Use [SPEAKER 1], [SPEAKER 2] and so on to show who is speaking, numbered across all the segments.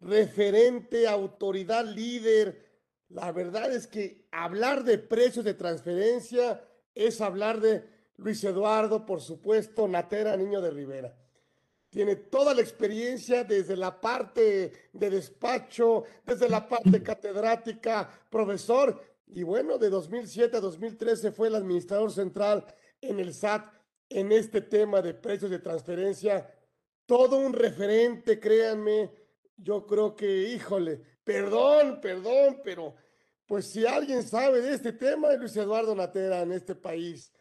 [SPEAKER 1] referente, autoridad, líder. La verdad es que hablar de precios de transferencia es hablar de Luis Eduardo, por supuesto, Natera, niño de Rivera. Tiene toda la experiencia desde la parte de despacho, desde la parte catedrática, profesor, y bueno, de 2007 a 2013 fue el administrador central en el SAT en este tema de precios de transferencia. Todo un referente, créanme. Yo creo que, híjole, perdón, perdón, pero pues si alguien sabe de este tema es Luis Eduardo Natera en este país.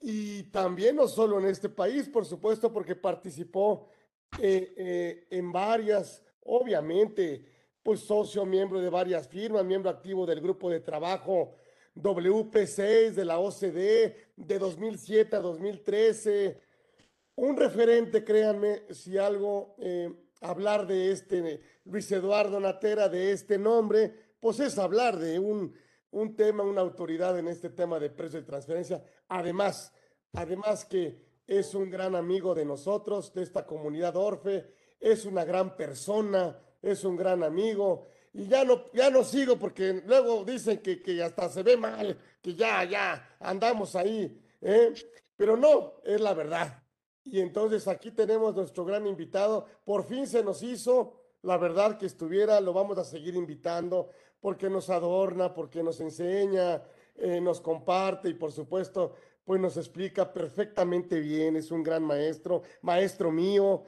[SPEAKER 1] Y también no solo en este país, por supuesto, porque participó eh, eh, en varias, obviamente, pues socio, miembro de varias firmas, miembro activo del grupo de trabajo WP6 de la OCDE de 2007 a 2013. Un referente, créanme, si algo, eh, hablar de este Luis Eduardo Natera, de este nombre, pues es hablar de un, un tema, una autoridad en este tema de precio de transferencia. Además, además que es un gran amigo de nosotros, de esta comunidad Orfe, es una gran persona, es un gran amigo. Y ya no, ya no sigo porque luego dicen que, que hasta se ve mal, que ya, ya andamos ahí. ¿eh? Pero no, es la verdad. Y entonces aquí tenemos nuestro gran invitado. Por fin se nos hizo, la verdad que estuviera, lo vamos a seguir invitando porque nos adorna, porque nos enseña, eh, nos comparte y por supuesto, pues nos explica perfectamente bien. Es un gran maestro, maestro mío.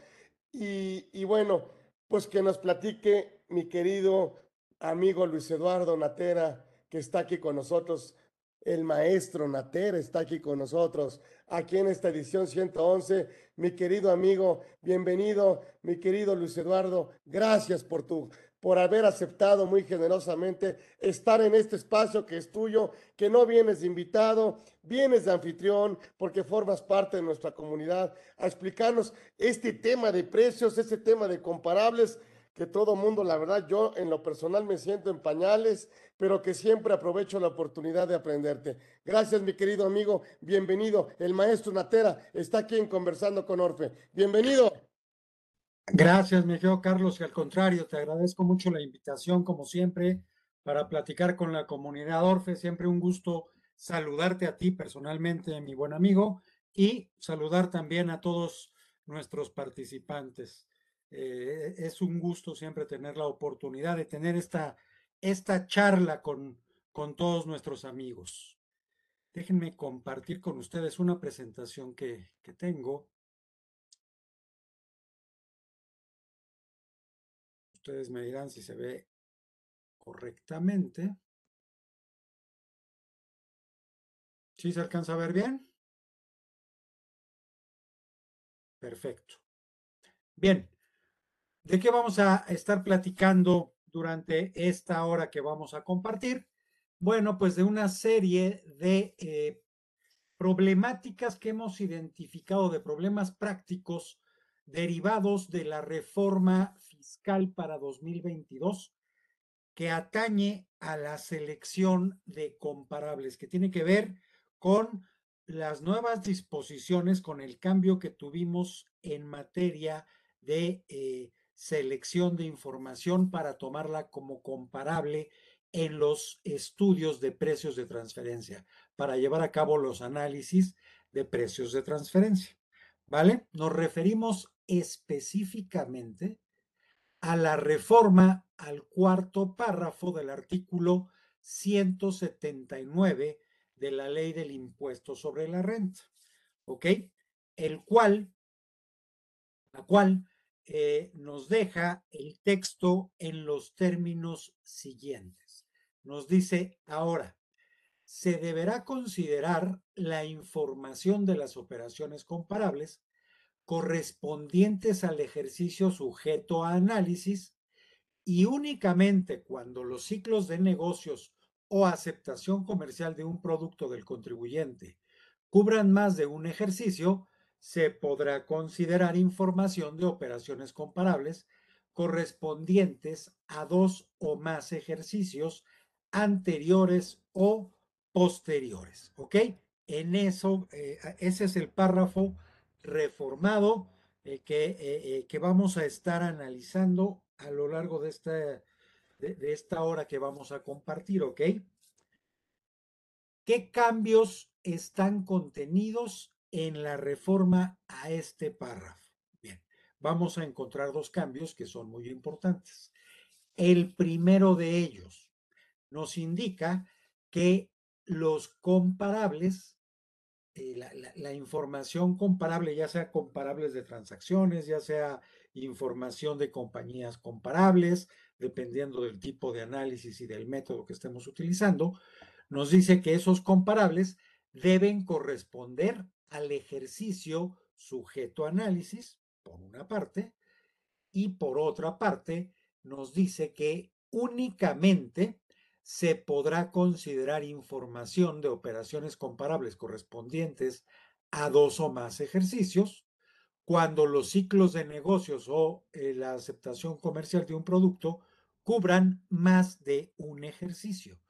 [SPEAKER 1] Y, y bueno, pues que nos platique mi querido amigo Luis Eduardo Natera, que está aquí con nosotros. El maestro Natera está aquí con nosotros, aquí en esta edición 111. Mi querido amigo, bienvenido, mi querido Luis Eduardo. Gracias por tu por haber aceptado muy generosamente estar en este espacio que es tuyo, que no vienes de invitado, vienes de anfitrión, porque formas parte de nuestra comunidad, a explicarnos este tema de precios, este tema de comparables, que todo mundo, la verdad, yo en lo personal me siento en pañales, pero que siempre aprovecho la oportunidad de aprenderte. Gracias, mi querido amigo. Bienvenido. El maestro Natera está aquí Conversando con Orfe. Bienvenido.
[SPEAKER 2] Gracias, mi querido Carlos, y al contrario, te agradezco mucho la invitación, como siempre, para platicar con la comunidad Orfe. Siempre un gusto saludarte a ti personalmente, mi buen amigo, y saludar también a todos nuestros participantes. Eh, es un gusto siempre tener la oportunidad de tener esta, esta charla con, con todos nuestros amigos. Déjenme compartir con ustedes una presentación que, que tengo. Ustedes me dirán si se ve correctamente. ¿Sí se alcanza a ver bien? Perfecto. Bien, ¿de qué vamos a estar platicando durante esta hora que vamos a compartir? Bueno, pues de una serie de eh, problemáticas que hemos identificado, de problemas prácticos derivados de la reforma fiscal para 2022 que atañe a la selección de comparables, que tiene que ver con las nuevas disposiciones, con el cambio que tuvimos en materia de eh, selección de información para tomarla como comparable en los estudios de precios de transferencia, para llevar a cabo los análisis de precios de transferencia. ¿Vale? Nos referimos específicamente a la reforma al cuarto párrafo del artículo 179 de la ley del impuesto sobre la renta, ¿ok? El cual, la cual eh, nos deja el texto en los términos siguientes. Nos dice ahora, se deberá considerar la información de las operaciones comparables correspondientes al ejercicio sujeto a análisis y únicamente cuando los ciclos de negocios o aceptación comercial de un producto del contribuyente cubran más de un ejercicio, se podrá considerar información de operaciones comparables correspondientes a dos o más ejercicios anteriores o posteriores. ¿Ok? En eso, eh, ese es el párrafo reformado eh, que, eh, que vamos a estar analizando a lo largo de esta, de, de esta hora que vamos a compartir, ¿ok? ¿Qué cambios están contenidos en la reforma a este párrafo? Bien, vamos a encontrar dos cambios que son muy importantes. El primero de ellos nos indica que los comparables, eh, la, la, información comparable, ya sea comparables de transacciones, ya sea información de compañías comparables, dependiendo del tipo de análisis y del método que estemos utilizando, nos dice que esos comparables deben corresponder al ejercicio sujeto a análisis, por una parte, y por otra parte, nos dice que únicamente se podrá considerar información de operaciones comparables correspondientes a dos o más ejercicios cuando los ciclos de negocios o eh, la aceptación comercial de un producto cubran más de un ejercicio.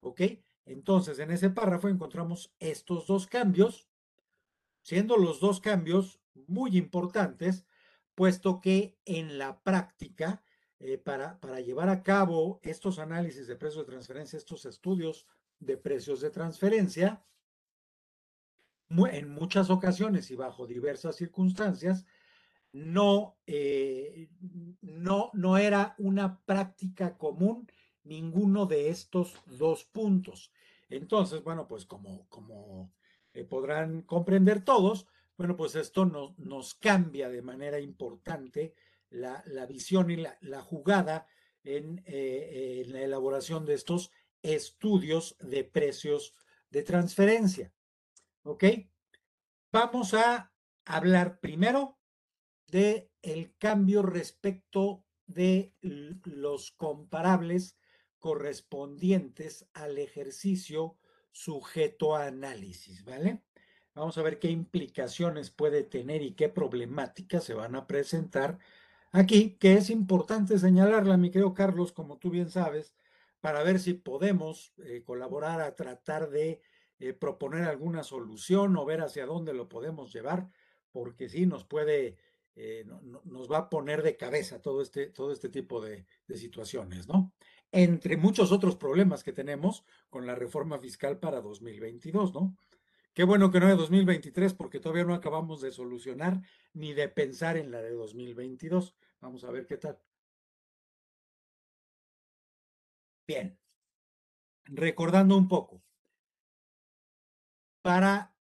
[SPEAKER 2] ¿Ok? Entonces, en ese párrafo encontramos estos dos cambios, siendo los dos cambios muy importantes, puesto que en la práctica, eh, para, para llevar a cabo estos análisis de precios de transferencia, estos estudios de precios de transferencia, en muchas ocasiones y bajo diversas circunstancias, no, eh, no, no era una práctica común ninguno de estos dos puntos. Entonces, bueno, pues como, como eh, podrán comprender todos, bueno, pues esto nos cambia de manera importante la, la visión y la, la jugada en, eh, en la elaboración de estos estudios de precios de transferencia. ¿Ok? Vamos a hablar primero de el cambio respecto de los comparables correspondientes al ejercicio sujeto a análisis, ¿vale? Vamos a ver qué implicaciones puede tener y qué problemáticas se van a presentar aquí, que es importante señalarla, mi querido Carlos, como tú bien sabes, para ver si podemos eh, colaborar a tratar de eh, proponer alguna solución o ver hacia dónde lo podemos llevar, porque sí nos puede, eh, nos va a poner de cabeza todo este, todo este tipo de, de situaciones, ¿no? Entre muchos otros problemas que tenemos con la reforma fiscal para 2022, ¿no? Qué bueno que no es 2023 porque todavía no acabamos de solucionar ni de pensar en la de 2022. Vamos a ver qué tal. Bien, recordando un poco, para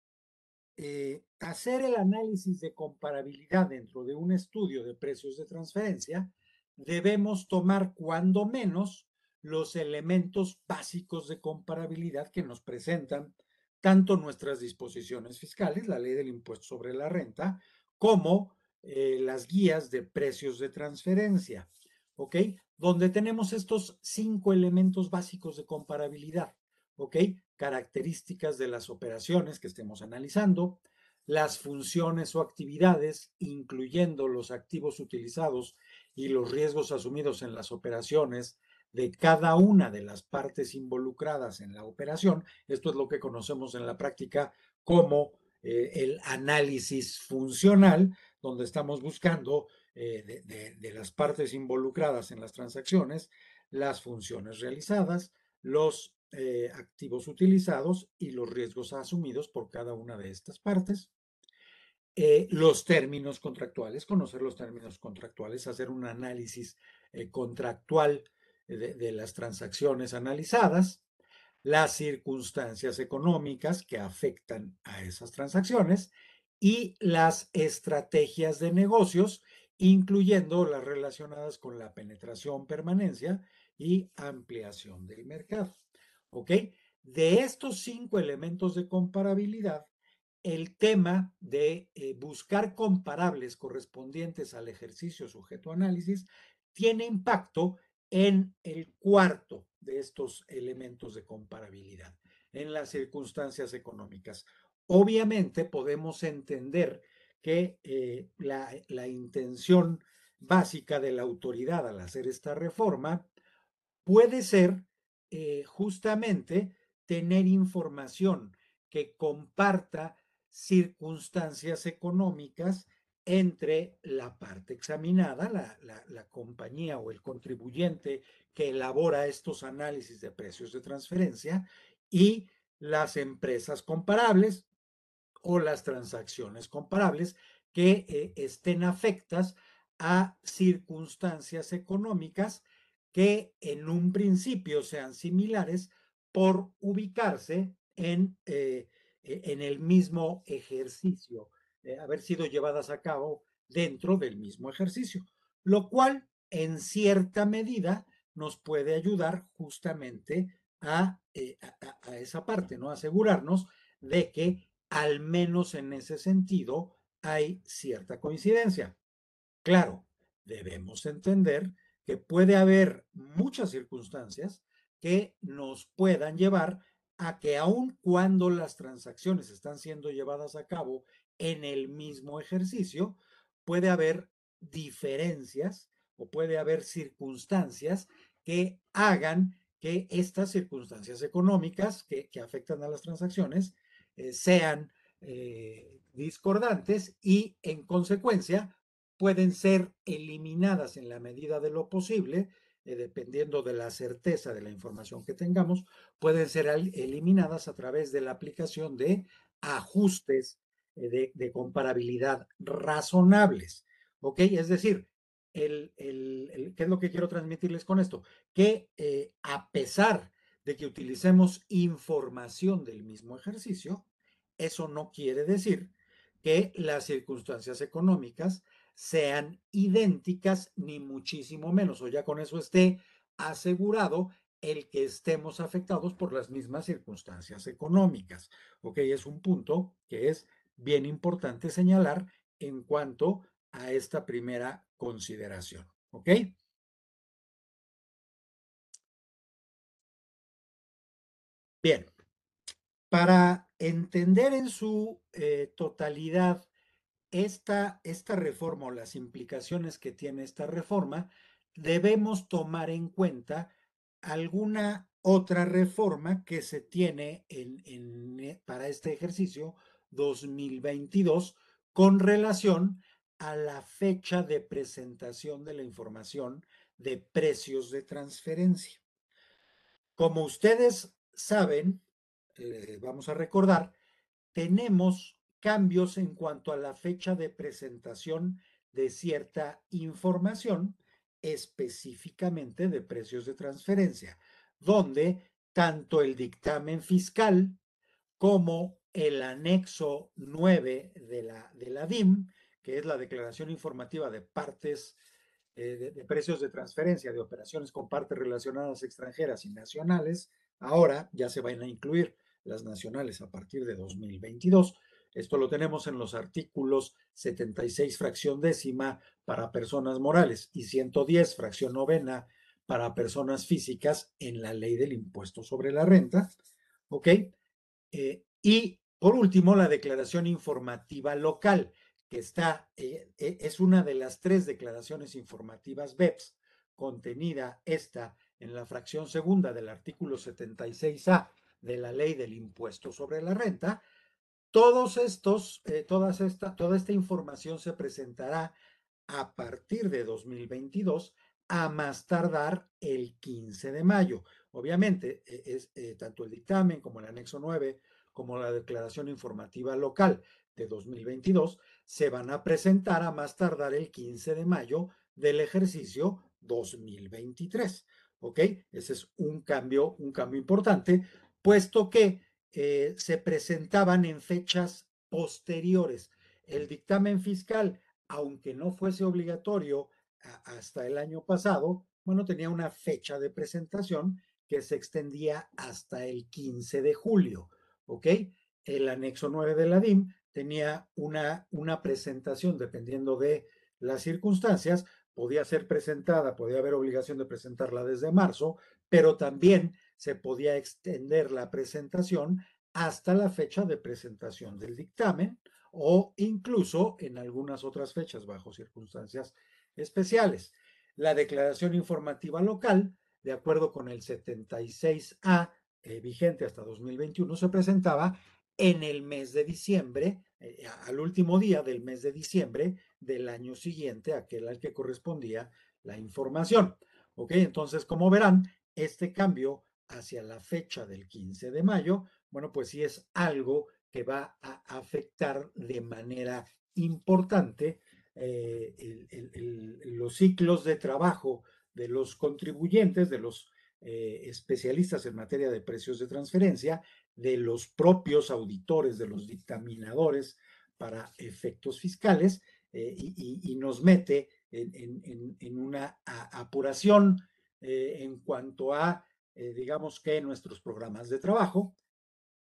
[SPEAKER 2] eh, hacer el análisis de comparabilidad dentro de un estudio de precios de transferencia, debemos tomar cuando menos los elementos básicos de comparabilidad que nos presentan tanto nuestras disposiciones fiscales, la ley del impuesto sobre la renta, como eh, las guías de precios de transferencia, ¿ok? Donde tenemos estos cinco elementos básicos de comparabilidad, ¿ok? Características de las operaciones que estemos analizando, las funciones o actividades, incluyendo los activos utilizados y los riesgos asumidos en las operaciones, de cada una de las partes involucradas en la operación. Esto es lo que conocemos en la práctica como eh, el análisis funcional, donde estamos buscando eh, de, las partes involucradas en las transacciones las funciones realizadas, los eh, activos utilizados y los riesgos asumidos por cada una de estas partes. los términos contractuales, conocer los términos contractuales, hacer un análisis contractual de, las transacciones analizadas, las circunstancias económicas que afectan a esas transacciones y las estrategias de negocios, incluyendo las relacionadas con la penetración, permanencia y ampliación del mercado. ¿Ok? De estos cinco elementos de comparabilidad, el tema de eh, buscar comparables correspondientes al ejercicio sujeto a análisis tiene impacto en el cuarto de estos elementos de comparabilidad, en las circunstancias económicas. Obviamente podemos entender que eh, la, intención básica de la autoridad al hacer esta reforma puede ser eh, justamente tener información que comparta circunstancias económicas entre la parte examinada, la, compañía o el contribuyente que elabora estos análisis de precios de transferencia y las empresas comparables o las transacciones comparables que eh, estén afectas a circunstancias económicas que en un principio sean similares por ubicarse en, eh, e, en el mismo ejercicio, haber sido llevadas a cabo dentro del mismo ejercicio, lo cual en cierta medida nos puede ayudar justamente a, eh, a, esa parte, ¿no? Asegurarnos de que al menos en ese sentido hay cierta coincidencia. Claro, debemos entender que puede haber muchas circunstancias que nos puedan llevar a que aun cuando las transacciones están siendo llevadas a cabo en el mismo ejercicio, puede haber diferencias o puede haber circunstancias que hagan que estas circunstancias económicas que, afectan a las transacciones eh, sean eh, discordantes y en consecuencia pueden ser eliminadas en la medida de lo posible, eh, dependiendo de la certeza de la información que tengamos, pueden ser eliminadas a través de la aplicación de ajustes de, comparabilidad razonables. ¿Ok? Es decir, el, el, ¿qué es lo que quiero transmitirles con esto? Que eh, a pesar de que utilicemos información del mismo ejercicio, eso no quiere decir que las circunstancias económicas sean idénticas, ni muchísimo menos, o ya con eso esté asegurado el que estemos afectados por las mismas circunstancias económicas. Ok, es un punto que es bien importante señalar en cuanto a esta primera consideración. ¿Ok? Bien, para entender en su eh, totalidad esta, esta reforma o las implicaciones que tiene esta reforma, debemos tomar en cuenta alguna otra reforma que se tiene en, eh, para este ejercicio 2022 con relación a la fecha de presentación de la información de precios de transferencia. Como ustedes saben, eh, vamos a recordar, tenemos cambios en cuanto a la fecha de presentación de cierta información, específicamente de precios de transferencia, donde tanto el dictamen fiscal como el anexo 9 de la, de la DIM, que es la Declaración Informativa de Partes eh, de, Precios de Transferencia de Operaciones con Partes Relacionadas Extranjeras y Nacionales, ahora ya se van a incluir las nacionales a partir de 2022. Esto lo tenemos en los artículos 76 fracción décima para personas morales y 110 fracción novena para personas físicas en la ley del impuesto sobre la renta. ¿Ok? Eh, y por último, la declaración informativa local, que está, eh, eh, es una de las tres declaraciones informativas BEPS, contenida esta en la fracción segunda del artículo 76A de la ley del impuesto sobre la renta. Todos estos, eh, todas esta, toda esta información se presentará a partir de 2022 a más tardar el 15 de mayo. Obviamente, es, tanto el dictamen como el anexo 9 como la Declaración Informativa Local de 2022 se van a presentar a más tardar el 15 de mayo del ejercicio 2023. ¿Ok? Ese es un cambio, un cambio importante, puesto que eh, se presentaban en fechas posteriores. El dictamen fiscal, aunque no fuese obligatorio hasta el año pasado, bueno, tenía una fecha de presentación que se extendía hasta el 15 de julio. ¿Ok? El anexo 9 de la DIM tenía una, una presentación, dependiendo de las circunstancias, podía ser presentada, podía haber obligación de presentarla desde marzo, pero también se podía extender la presentación hasta la fecha de presentación del dictamen o incluso en algunas otras fechas bajo circunstancias especiales. La declaración informativa local, de acuerdo con el 76A eh, vigente hasta 2021 se presentaba en el mes de diciembre, eh, al último día del mes de diciembre del año siguiente, aquel al que correspondía la información. ¿Ok? Entonces, como verán, este cambio hacia la fecha del 15 de mayo, bueno, pues sí es algo que va a afectar de manera importante eh, los ciclos de trabajo de los contribuyentes, de los eh, especialistas en materia de precios de transferencia, de los propios auditores, de los dictaminadores para efectos fiscales, eh, y, nos mete en, una apuración en cuanto a, digamos que, nuestros programas de trabajo,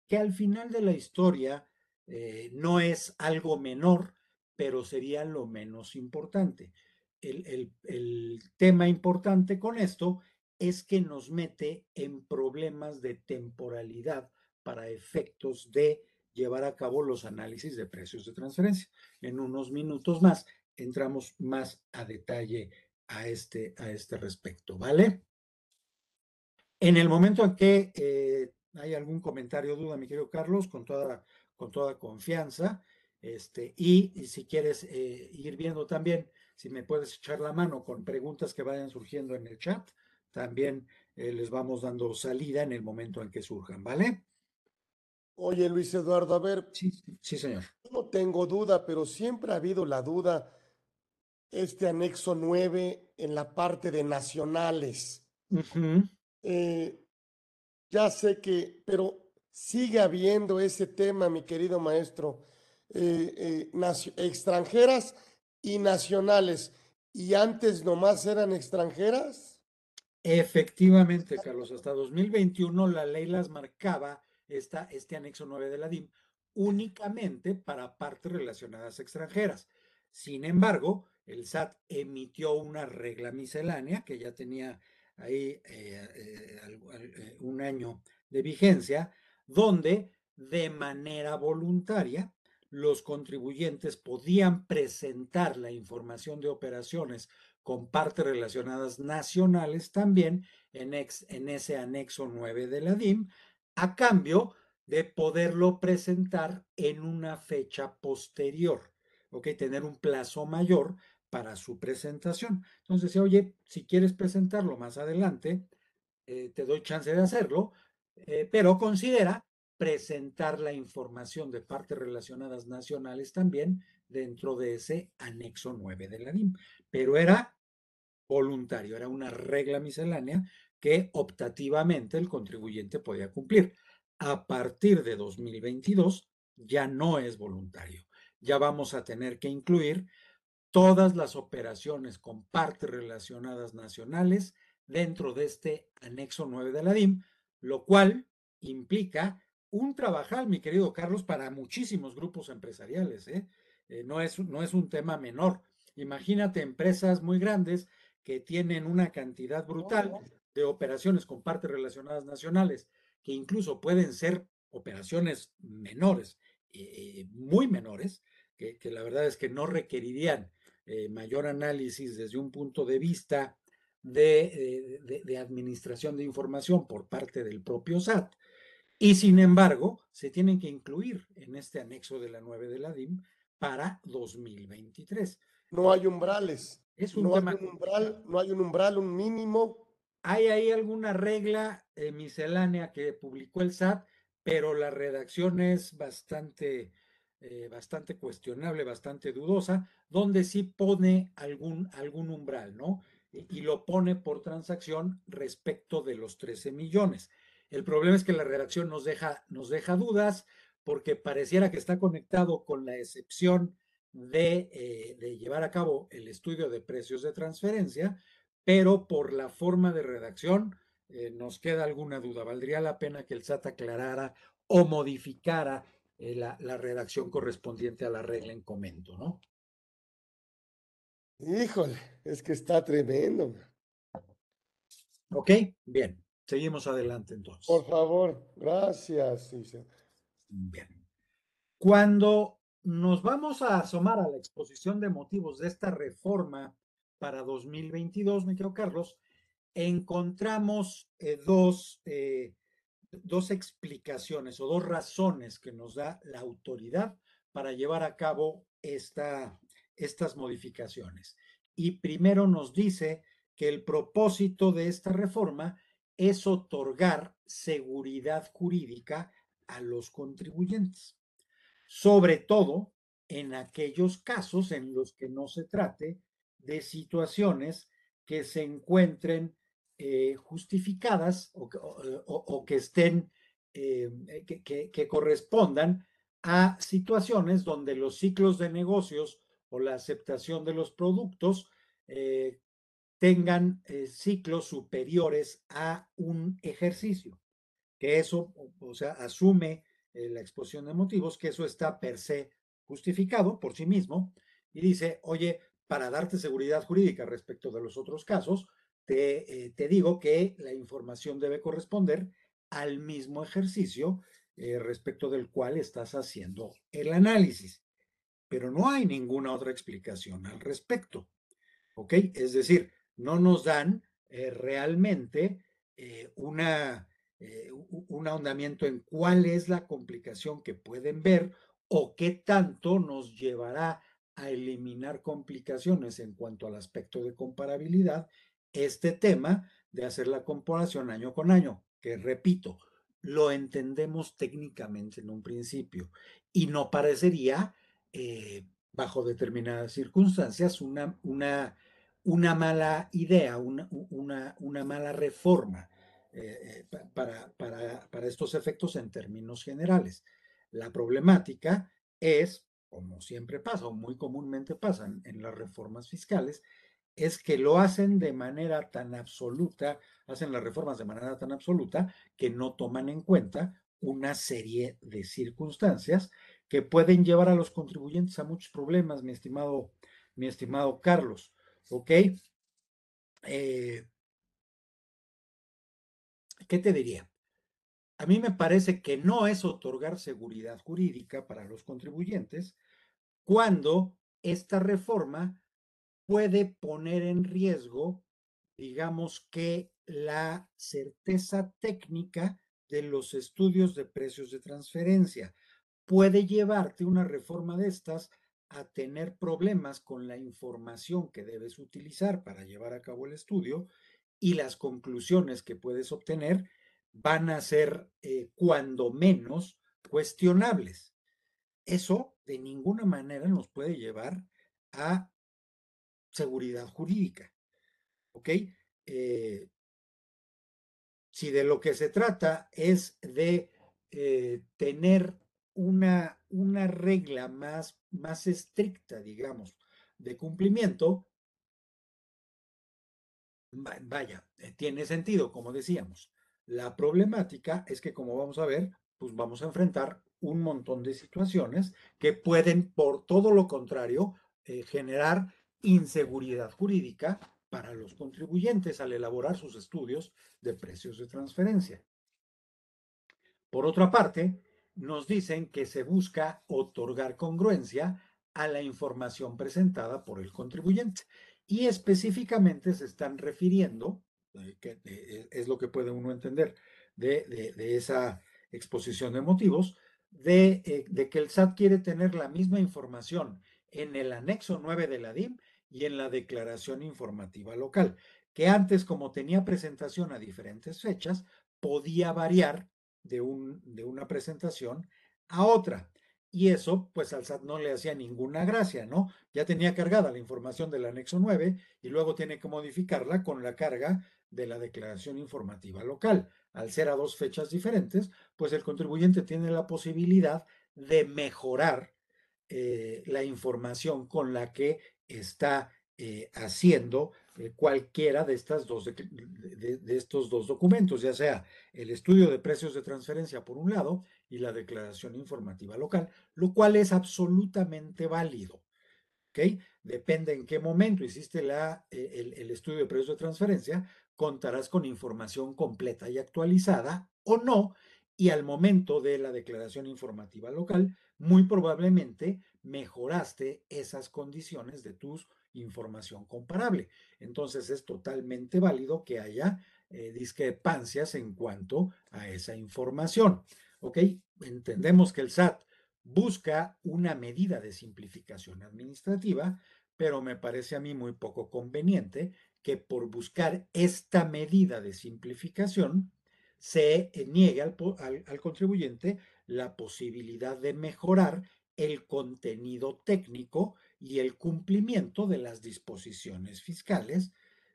[SPEAKER 2] que al final de la historia eh, no es algo menor, pero sería lo menos importante. El, el, tema importante con esto es que nos mete en problemas de temporalidad para efectos de llevar a cabo los análisis de precios de transferencia. En unos minutos más entramos más a detalle a este, a este respecto, ¿vale? En el momento en que eh, hay algún comentario o duda, mi querido Carlos, con toda, con toda confianza. Este, y, si quieres eh, ir viendo también, si me puedes echar la mano con preguntas que vayan surgiendo en el chat, también eh, les vamos dando salida en el momento en que surjan, ¿vale?
[SPEAKER 1] Oye, Luis Eduardo, a ver.
[SPEAKER 2] Sí, sí, señor.
[SPEAKER 1] No tengo duda, pero siempre ha habido la duda, este anexo 9 en la parte de nacionales. Ya sé que, pero sigue habiendo ese tema, mi querido maestro, eh, eh, extranjeras y nacionales. ¿Y antes nomás eran extranjeras?
[SPEAKER 2] Efectivamente, Carlos, hasta 2021 la ley las marcaba, esta, este anexo 9 de la DIM, únicamente para partes relacionadas extranjeras. Sin embargo, el SAT emitió una regla miscelánea que ya tenía ahí eh, eh, eh, un año de vigencia, donde de manera voluntaria los contribuyentes podían presentar la información de operaciones con partes relacionadas nacionales también en, en ese anexo 9 de la DIM, a cambio de poderlo presentar en una fecha posterior, ¿ok? Tener un plazo mayor para su presentación. Entonces decía, oye, si quieres presentarlo más adelante, eh, te doy chance de hacerlo, eh, pero considera presentar la información de partes relacionadas nacionales también dentro de ese anexo 9 de la DIM. Pero era voluntario, era una regla miscelánea que optativamente el contribuyente podía cumplir. A partir de 2022 ya no es voluntario. Ya vamos a tener que incluir todas las operaciones con partes relacionadas nacionales dentro de este anexo 9 de la DIM, lo cual implica un trabajal, mi querido Carlos, para muchísimos grupos empresariales. ¿eh? Eh, no, es, no es un tema menor. Imagínate empresas muy grandes que tienen una cantidad brutal de operaciones con partes relacionadas nacionales, que incluso pueden ser operaciones menores, eh, muy menores, que, que, la verdad es que no requerirían eh, mayor análisis desde un punto de vista eh, de, de, administración de información por parte del propio SAT. Y sin embargo, se tienen que incluir en este anexo de la 9 de la DIM para 2023.
[SPEAKER 1] No hay umbrales. Es un no, hay un umbral, no hay un umbral, un mínimo.
[SPEAKER 2] Hay ahí alguna regla eh, miscelánea que publicó el SAT, pero la redacción es bastante eh, bastante cuestionable, bastante dudosa, donde sí pone algún, algún umbral, ¿no? Y, lo pone por transacción respecto de los 13 millones. El problema es que la redacción nos deja, nos deja dudas porque pareciera que está conectado con la excepción de, eh, de llevar a cabo el estudio de precios de transferencia, pero por la forma de redacción eh, nos queda alguna duda. ¿Valdría la pena que el SAT aclarara o modificara eh, la, redacción correspondiente a la regla en comento, ¿no?
[SPEAKER 1] Híjole, es que está tremendo.
[SPEAKER 2] Ok, bien. Seguimos adelante entonces.
[SPEAKER 1] Por favor, gracias.
[SPEAKER 2] Bien. Cuando nos vamos a asomar a la exposición de motivos de esta reforma para 2022, me quedo Carlos, encontramos eh, dos eh, dos explicaciones o dos razones que nos da la autoridad para llevar a cabo esta, estas modificaciones. Y primero nos dice que el propósito de esta reforma es otorgar seguridad jurídica a los contribuyentes, sobre todo en aquellos casos en los que no se trate de situaciones que se encuentren eh, justificadas o, que estén, eh, que, correspondan a situaciones donde los ciclos de negocios o la aceptación de los productos eh, tengan ciclos superiores a un ejercicio, que eso, o sea, asume la exposición de motivos, que eso está per se justificado por sí mismo y dice, oye, para darte seguridad jurídica respecto de los otros casos, te, eh, digo que la información debe corresponder al mismo ejercicio eh, respecto del cual estás haciendo el análisis. Pero no hay ninguna otra explicación al respecto. ¿Ok? Es decir, no nos dan eh, realmente una, un ahondamiento en cuál es la complicación que pueden ver o qué tanto nos llevará a eliminar complicaciones en cuanto al aspecto de comparabilidad este tema de hacer la comparación año con año, que repito, lo entendemos técnicamente en un principio y no parecería, eh, bajo determinadas circunstancias, una, una, una mala idea, una, una, mala reforma eh, eh, para, para, para estos efectos en términos generales. La problemática es, como siempre pasa o muy comúnmente pasa en, las reformas fiscales, es que lo hacen de manera tan absoluta, hacen las reformas de manera tan absoluta que no toman en cuenta una serie de circunstancias que pueden llevar a los contribuyentes a muchos problemas, mi estimado, mi estimado Carlos. ¿Ok? Eh, ¿Qué te diría? a mí me parece que no es otorgar seguridad jurídica para los contribuyentes cuando esta reforma puede poner en riesgo, digamos que la certeza técnica de los estudios de precios de transferencia. Puede llevarte una reforma de estas a tener problemas con la información que debes utilizar para llevar a cabo el estudio y las conclusiones que puedes obtener van a ser eh, cuando menos cuestionables. Eso de ninguna manera nos puede llevar a seguridad jurídica. ¿Ok? Eh, si de lo que se trata es de eh, tener una, una regla más, más estricta, digamos, de cumplimiento, vaya, tiene sentido, como decíamos. La problemática es que, como vamos a ver, pues vamos a enfrentar un montón de situaciones que pueden, por todo lo contrario, eh, generar inseguridad jurídica para los contribuyentes al elaborar sus estudios de precios de transferencia. Por otra parte, nos dicen que se busca otorgar congruencia a la información presentada por el contribuyente y específicamente se están refiriendo eh, que eh, es lo que puede uno entender de, esa exposición de motivos, eh, de, que el SAT quiere tener la misma información en el anexo 9 de la DIM y en la declaración informativa local, que antes como tenía presentación a diferentes fechas, podía variar de, un, de una presentación a otra. Y eso, pues al SAT no le hacía ninguna gracia, ¿no? Ya tenía cargada la información del anexo 9 y luego tiene que modificarla con la carga de la declaración informativa local. Al ser a dos fechas diferentes, pues el contribuyente tiene la posibilidad de mejorar eh, la información con la que está eh, haciendo eh, cualquiera de, estas dos, de, estos dos documentos, ya sea el estudio de precios de transferencia por un lado y la declaración informativa local, lo cual es absolutamente válido. ¿ok? Depende en qué momento hiciste la, el, el, estudio de precios de transferencia, contarás con información completa y actualizada o no, y al momento de la declaración informativa local, muy probablemente mejoraste esas condiciones de tu información comparable. Entonces es totalmente válido que haya eh, discrepancias en cuanto a esa información. ¿Ok? Entendemos que el SAT busca una medida de simplificación administrativa, pero me parece a mí muy poco conveniente que por buscar esta medida de simplificación se niegue al, al, contribuyente la posibilidad de mejorar el contenido técnico y el cumplimiento de las disposiciones fiscales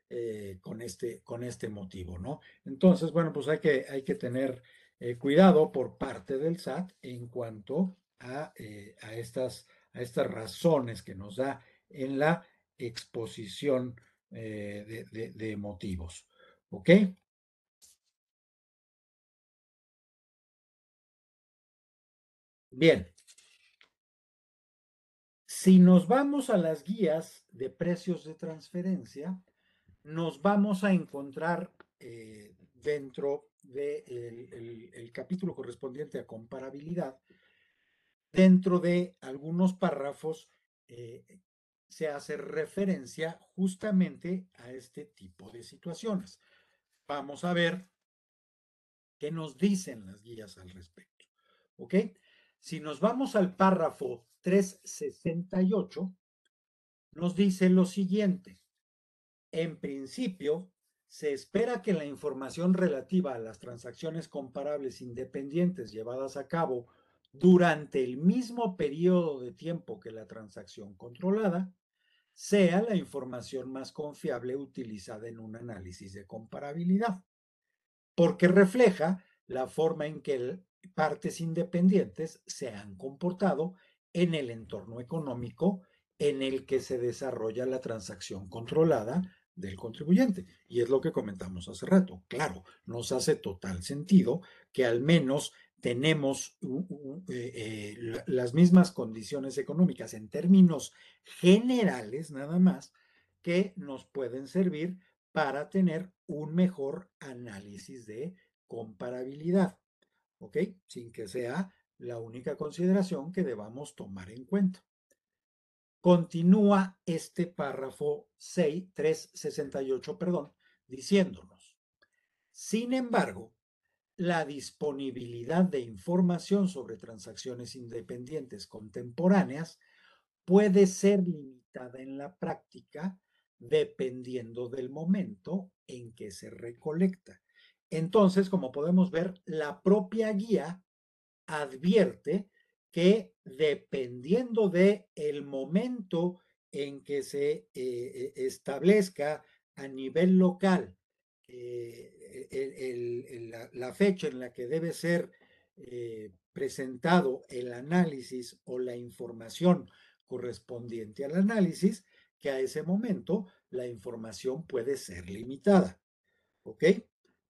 [SPEAKER 2] eh, con, este, con este motivo, ¿no? Entonces, bueno, pues hay que, hay que tener eh, cuidado por parte del SAT en cuanto a, eh, a, estas, a estas razones que nos da en la exposición de, de, motivos. ¿Ok? Bien. Si nos vamos a las guías de precios de transferencia, nos vamos a encontrar eh, dentro del de el, capítulo correspondiente a comparabilidad, dentro de algunos párrafos eh, se hace referencia justamente a este tipo de situaciones. Vamos a ver qué nos dicen las guías al respecto. ¿Ok? Si nos vamos al párrafo 368, nos dice lo siguiente. En principio, se espera que la información relativa a las transacciones comparables independientes llevadas a cabo durante el mismo periodo de tiempo que la transacción controlada sea la información más confiable utilizada en un análisis de comparabilidad, porque refleja la forma en que partes independientes se han comportado en el entorno económico en el que se desarrolla la transacción controlada del contribuyente. Y es lo que comentamos hace rato. Claro, nos hace total sentido que al menos tenemos eh, eh, las mismas condiciones económicas en términos generales nada más que nos pueden servir para tener un mejor análisis de comparabilidad, ¿ok? Sin que sea la única consideración que debamos tomar en cuenta. Continúa este párrafo 6, 368, perdón, diciéndonos, sin embargo, la disponibilidad de información sobre transacciones independientes contemporáneas puede ser limitada en la práctica dependiendo del momento en que se recolecta. Entonces, como podemos ver, la propia guía advierte que dependiendo de el momento en que se eh, establezca a nivel local eh, la, fecha en la que debe ser eh, presentado el análisis o la información correspondiente al análisis, que a ese momento la información puede ser limitada. ¿Ok?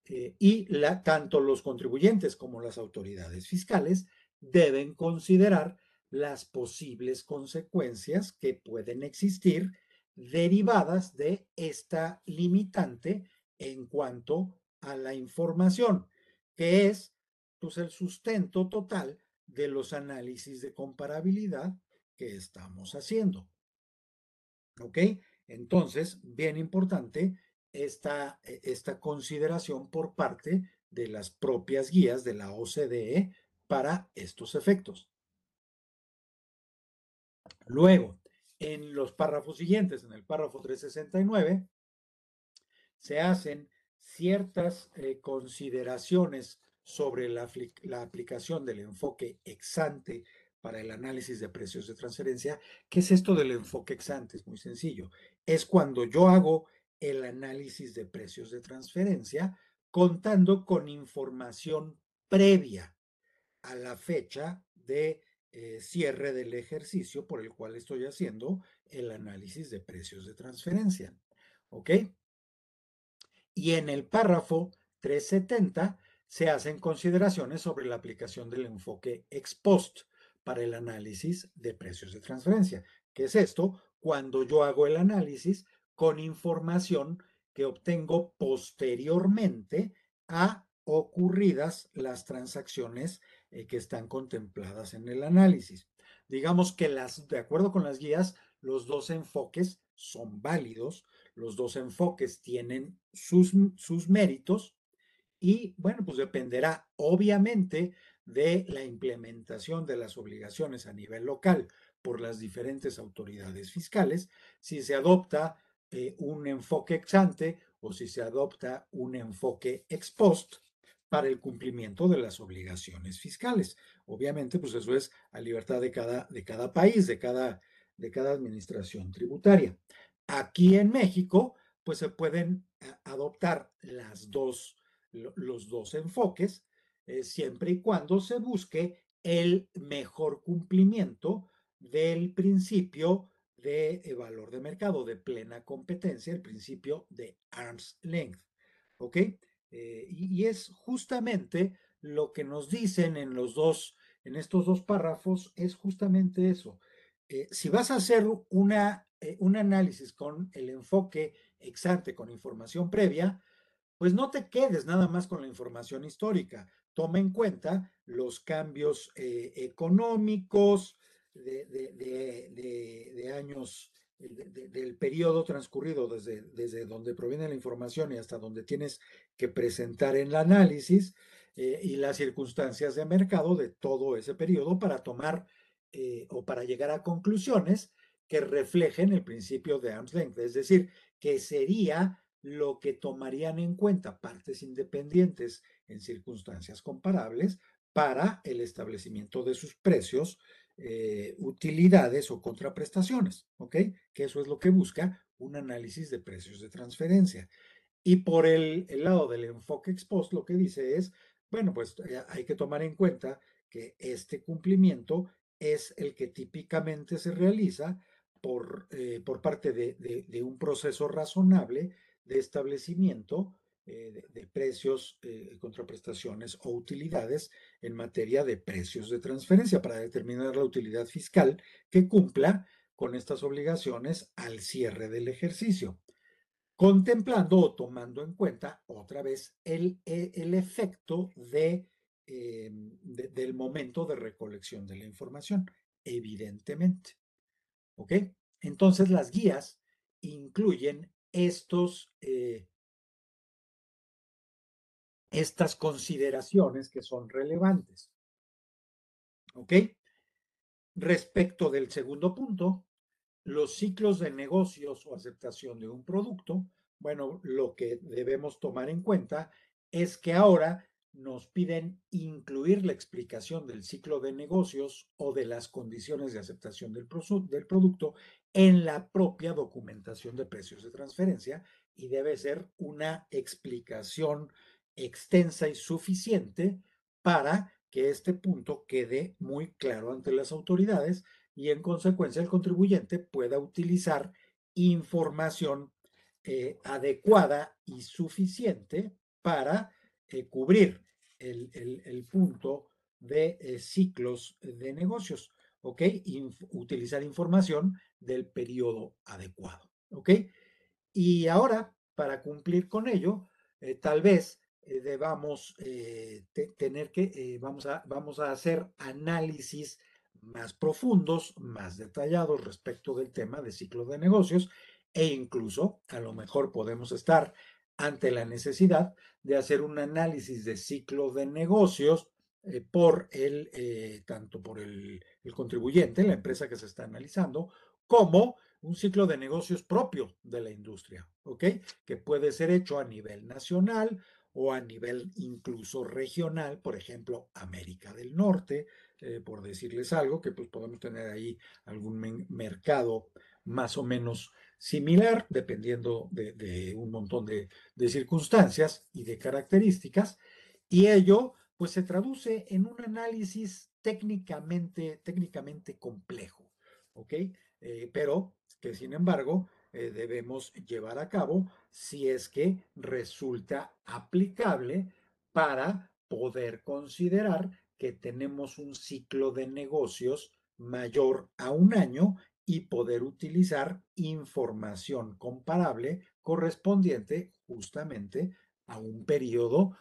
[SPEAKER 2] Y la, tanto los contribuyentes como las autoridades fiscales deben considerar las posibles consecuencias que pueden existir derivadas de esta limitante en cuanto a la información, que es pues, el sustento total de los análisis de comparabilidad que estamos haciendo. ¿Ok? Entonces, bien importante esta, esta consideración por parte de las propias guías de la OCDE para estos efectos. Luego, en los párrafos siguientes, en el párrafo 369, se hacen ciertas eh, consideraciones sobre la, la, aplicación del enfoque ex-ante para el análisis de precios de transferencia. ¿Qué es esto del enfoque ex-ante? Es muy sencillo. Es cuando yo hago el análisis de precios de transferencia contando con información previa a la fecha de eh, cierre del ejercicio por el cual estoy haciendo el análisis de precios de transferencia. ¿Ok? Y en el párrafo 370 se hacen consideraciones sobre la aplicación del enfoque ex post para el análisis de precios de transferencia. ¿Qué es esto? Cuando yo hago el análisis con información que obtengo posteriormente a ocurridas las transacciones eh, que están contempladas en el análisis. Digamos que las, de acuerdo con las guías, los dos enfoques son válidos, los dos enfoques tienen sus, sus méritos y bueno, pues dependerá obviamente de la implementación de las obligaciones a nivel local por las diferentes autoridades fiscales, si se adopta eh, un enfoque ex ante o si se adopta un enfoque ex post para el cumplimiento de las obligaciones fiscales. Obviamente, pues eso es a libertad de cada, de cada país, de cada, de cada administración tributaria. Aquí en México, pues se pueden eh, adoptar los dos enfoques, eh, siempre y cuando se busque el mejor cumplimiento del principio de eh, valor de mercado, de plena competencia, el principio de arm's length. ¿Ok? y, es justamente lo que nos dicen en los dos, en estos dos párrafos, es justamente eso. si vas a hacer una eh, un análisis con el enfoque exante, con información previa, pues no te quedes nada más con la información histórica. Toma en cuenta los cambios eh, económicos de, años, del periodo transcurrido desde, desde donde proviene la información y hasta donde tienes que presentar el análisis eh, y las circunstancias de mercado de todo ese periodo para tomar o para llegar a conclusiones que reflejen el principio de arm's length, es decir, que sería lo que tomarían en cuenta partes independientes en circunstancias comparables para el establecimiento de sus precios, eh, utilidades o contraprestaciones, ¿ok? Que eso es lo que busca un análisis de precios de transferencia. Y por el, el lado del enfoque ex post, lo que dice es, bueno, pues eh, hay que tomar en cuenta que este cumplimiento es el que típicamente se realiza por, eh, por parte de, un proceso razonable de establecimiento eh, de, precios, eh, contraprestaciones o utilidades en materia de precios de transferencia para determinar la utilidad fiscal que cumpla con estas obligaciones al cierre del ejercicio, contemplando o tomando en cuenta otra vez el, e, el efecto de, del momento de recolección de la información, evidentemente. ¿Ok? Entonces las guías incluyen estos, eh, estas consideraciones que son relevantes. ¿Ok? Respecto del segundo punto, los ciclos de negocios o aceptación de un producto, bueno, lo que debemos tomar en cuenta es que ahora nos piden incluir la explicación del ciclo de negocios o de las condiciones de aceptación del, del, producto en la propia documentación de precios de transferencia y debe ser una explicación extensa y suficiente para que este punto quede muy claro ante las autoridades y en consecuencia el contribuyente pueda utilizar información eh, adecuada y suficiente para eh, cubrir el, punto de eh, ciclos de negocios, ¿ok? utilizar información del periodo adecuado, ¿ok? Y ahora, para cumplir con ello, tal vez debamos tener que, vamos, a, vamos a hacer análisis más profundos, más detallados respecto del tema de ciclos de negocios e incluso a lo mejor podemos estar ante la necesidad de hacer un análisis de ciclo de negocios eh, por el, eh, tanto por el, el, contribuyente, la empresa que se está analizando, como un ciclo de negocios propio de la industria, ¿ok? Que puede ser hecho a nivel nacional o a nivel incluso regional, por ejemplo, América del Norte, eh, por decirles algo, que pues podemos tener ahí algún mercado más o menos similar, dependiendo de, un montón de, circunstancias y de características, y ello pues se traduce en un análisis técnicamente, técnicamente complejo. Eh, pero que sin embargo eh, debemos llevar a cabo si es que resulta aplicable para poder considerar que tenemos un ciclo de negocios mayor a un año y poder utilizar información comparable correspondiente justamente a un periodo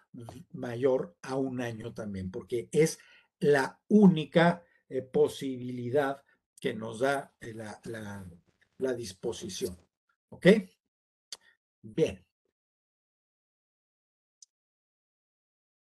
[SPEAKER 2] mayor a un año también, porque es la única eh, posibilidad que nos da eh, la, la disposición. ¿Ok? Bien.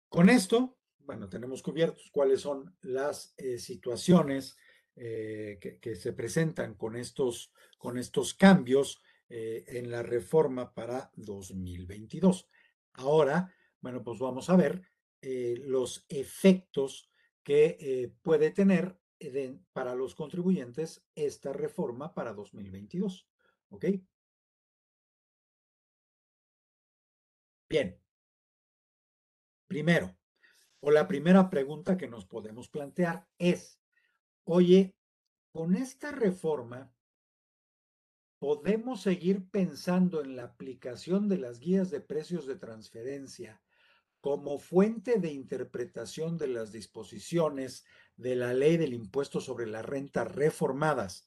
[SPEAKER 2] Con esto bueno, tenemos cubiertos cuáles son las eh, situaciones eh, que, se presentan con estos, con estos cambios eh, en la reforma para 2022. Ahora, bueno, pues vamos a ver los efectos que puede tener para los contribuyentes esta reforma para 2022. ¿Ok? Bien. Primero, o la primera pregunta que nos podemos plantear es, oye, con esta reforma, ¿podemos seguir pensando en la aplicación de las guías de precios de transferencia como fuente de interpretación de las disposiciones de la ley del impuesto sobre la renta reformadas,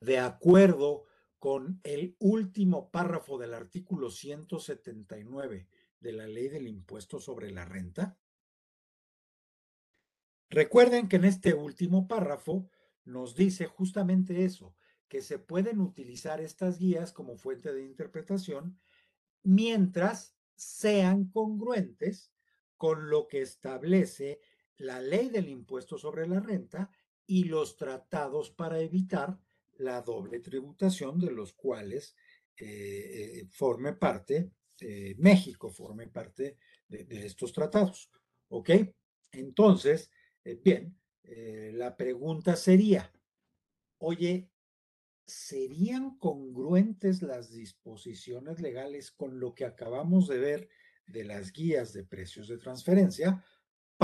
[SPEAKER 2] de acuerdo con el último párrafo del artículo 179 de la ley del impuesto sobre la renta? Recuerden que en este último párrafo nos dice justamente eso, que se pueden utilizar estas guías como fuente de interpretación mientras sean congruentes con lo que establece la ley del impuesto sobre la renta y los tratados para evitar la doble tributación de los cuales eh, eh, forme parte eh, México, forme parte de, de, estos tratados. ¿Ok? Entonces, bien, la pregunta sería, oye, ¿serían congruentes las disposiciones legales con lo que acabamos de ver de las guías de precios de transferencia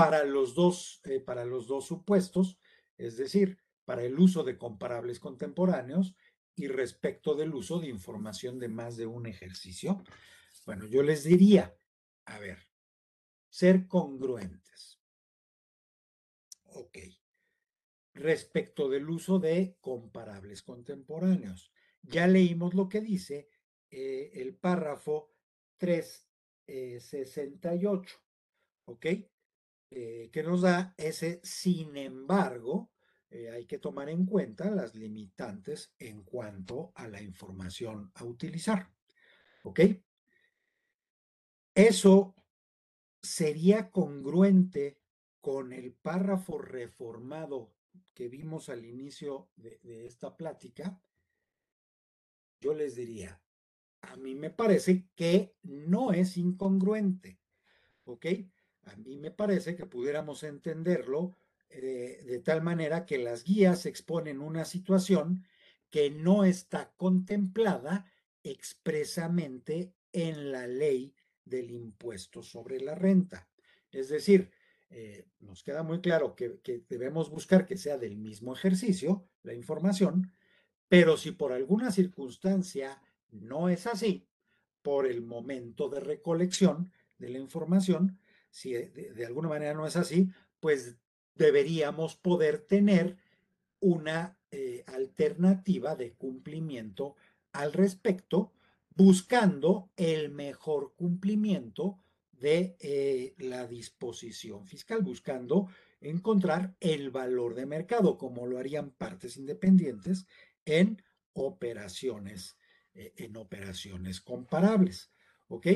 [SPEAKER 2] para los dos, eh, para los dos supuestos, es decir, para el uso de comparables contemporáneos y respecto del uso de información de más de un ejercicio. Bueno, yo les diría, a ver, ser congruentes. Ok. Respecto del uso de comparables contemporáneos. Ya leímos lo que dice eh, el párrafo 3 68, eh, ¿ok? Eh, que nos da ese, sin embargo, eh, hay que tomar en cuenta las limitantes en cuanto a la información a utilizar, ¿ok? Eso sería congruente con el párrafo reformado que vimos al inicio de, de esta plática, yo les diría, a mí me parece que no es incongruente, ¿ok? A mí me parece que pudiéramos entenderlo eh, de tal manera que las guías exponen una situación que no está contemplada expresamente en la ley del impuesto sobre la renta. Es decir, eh, nos queda muy claro que, que debemos buscar que sea del mismo ejercicio la información, pero si por alguna circunstancia no es así por el momento de recolección de la información. Si de, alguna manera no es así, pues deberíamos poder tener una eh, alternativa de cumplimiento al respecto, buscando el mejor cumplimiento de eh, la disposición fiscal, buscando encontrar el valor de mercado, como lo harían partes independientes en operaciones eh, en operaciones comparables. ¿Ok?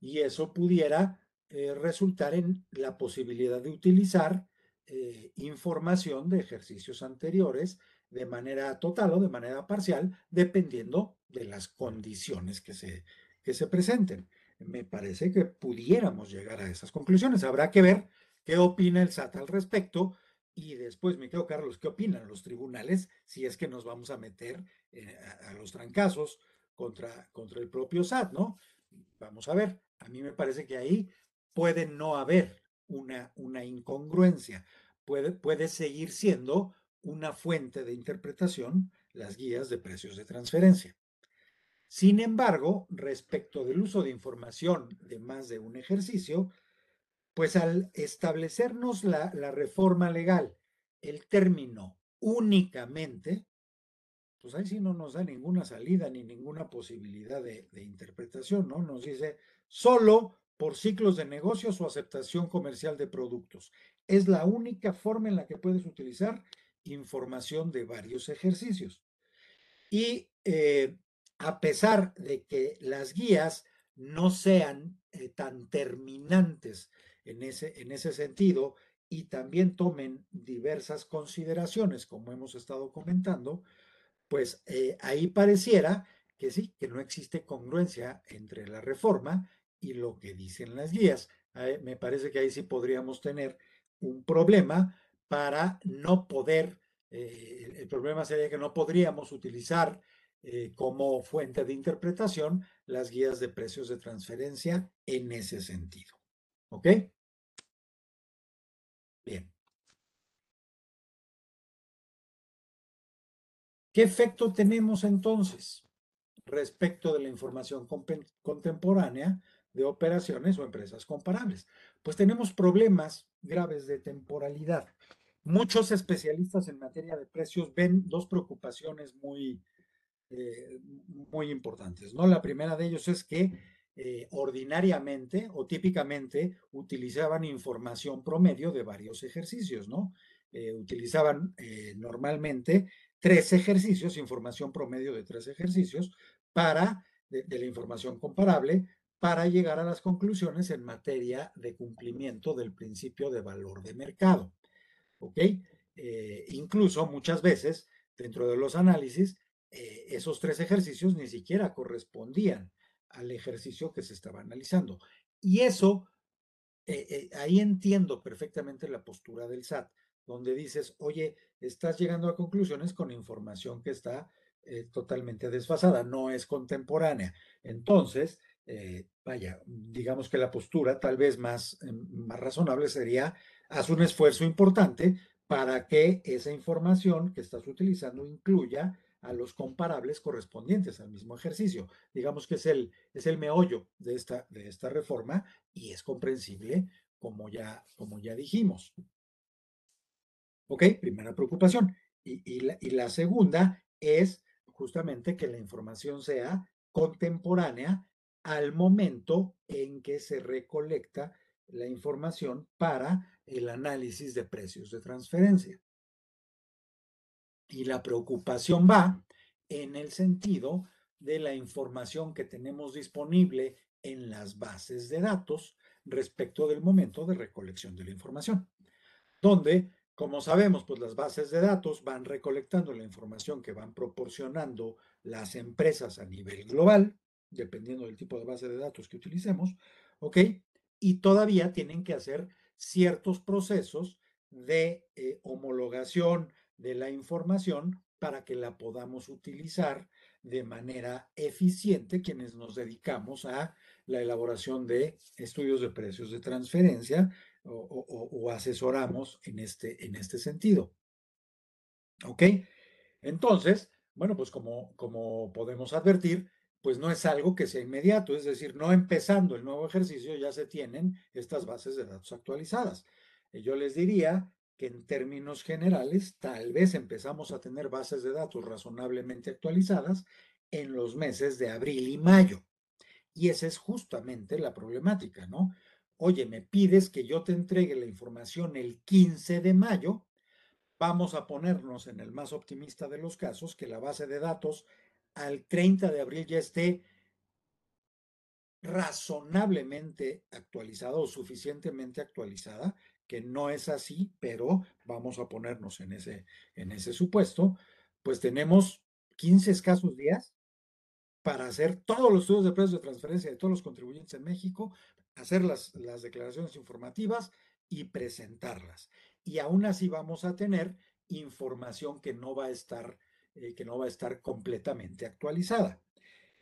[SPEAKER 2] Y eso pudiera eh, resultar en la posibilidad de utilizar eh, información de ejercicios anteriores de manera total o de manera parcial, dependiendo de las condiciones que se, que se presenten. Me parece que pudiéramos llegar a esas conclusiones. Habrá que ver qué opina el SAT al respecto y después, me quedo, Carlos, ¿qué opinan los tribunales si es que nos vamos a meter a, a, los trancazos contra, contra el propio SAT, ¿no? Vamos a ver, a mí me parece que ahí puede no haber una, una incongruencia, puede, puede seguir siendo una fuente de interpretación las guías de precios de transferencia. Sin embargo, respecto del uso de información de más de un ejercicio, pues al establecernos la, la reforma legal, el término únicamente, pues ahí sí no nos da ninguna salida ni ninguna posibilidad de, interpretación, ¿no? Nos dice solo por ciclos de negocios o aceptación comercial de productos. Es la única forma en la que puedes utilizar información de varios ejercicios. Y eh, a pesar de que las guías no sean eh, tan terminantes en ese, en ese sentido y también tomen diversas consideraciones, como hemos estado comentando, pues eh, ahí pareciera que sí, que no existe congruencia entre la reforma y lo que dicen las guías. me parece que ahí sí podríamos tener un problema para no poder, eh, el problema sería que no podríamos utilizar eh, como fuente de interpretación las guías de precios de transferencia en ese sentido. ¿Ok? Bien. ¿Qué efecto tenemos entonces respecto de la información contemporánea de operaciones o empresas comparables? Pues tenemos problemas graves de temporalidad. Muchos especialistas en materia de precios ven dos preocupaciones muy, eh, muy importantes. ¿no? La primera de ellos es que eh, ordinariamente o típicamente utilizaban información promedio de varios ejercicios, ¿no? Eh, utilizaban normalmente tres ejercicios, información promedio de tres ejercicios, para, de, la información comparable, para llegar a las conclusiones en materia de cumplimiento del principio de valor de mercado. ¿Ok? incluso muchas veces, dentro de los análisis, eh, esos tres ejercicios ni siquiera correspondían al ejercicio que se estaba analizando. Y eso, eh, eh, ahí entiendo perfectamente la postura del SAT, donde dices, oye, estás llegando a conclusiones con información que está totalmente desfasada, no es contemporánea. Entonces, vaya, digamos que la postura tal vez más, más razonable sería, haz un esfuerzo importante para que esa información que estás utilizando incluya a los comparables correspondientes al mismo ejercicio. Digamos que es el, es el meollo de esta, de esta reforma y es comprensible como ya, como ya dijimos. ¿Ok? Primera preocupación. Y, la, y la segunda es justamente que la información sea contemporánea al momento en que se recolecta la información para el análisis de precios de transferencia. Y la preocupación va en el sentido de la información que tenemos disponible en las bases de datos respecto del momento de recolección de la información, donde, como sabemos, pues las bases de datos van recolectando la información que van proporcionando las empresas a nivel global, dependiendo del tipo de base de datos que utilicemos, ¿ok? Y todavía tienen que hacer ciertos procesos de eh, homologación, de la información para que la podamos utilizar de manera eficiente quienes nos dedicamos a la elaboración de estudios de precios de transferencia o, asesoramos en este, en este sentido. ¿Ok? Entonces, bueno, pues como, como podemos advertir, pues no es algo que sea inmediato, es decir, no empezando el nuevo ejercicio ya se tienen estas bases de datos actualizadas. Yo les diría que en términos generales tal vez empezamos a tener bases de datos razonablemente actualizadas en los meses de abril y mayo. Y esa es justamente la problemática, ¿no? Oye, me pides que yo te entregue la información el 15 de mayo, vamos a ponernos en el más optimista de los casos, que la base de datos al 30 de abril ya esté razonablemente actualizada o suficientemente actualizada que no es así, pero vamos a ponernos en ese, en ese supuesto, pues tenemos 15 escasos días para hacer todos los estudios de precios de transferencia de todos los contribuyentes en México, hacer las, las declaraciones informativas y presentarlas. Y aún así vamos a tener información que no va a estar, eh, que no va a estar completamente actualizada.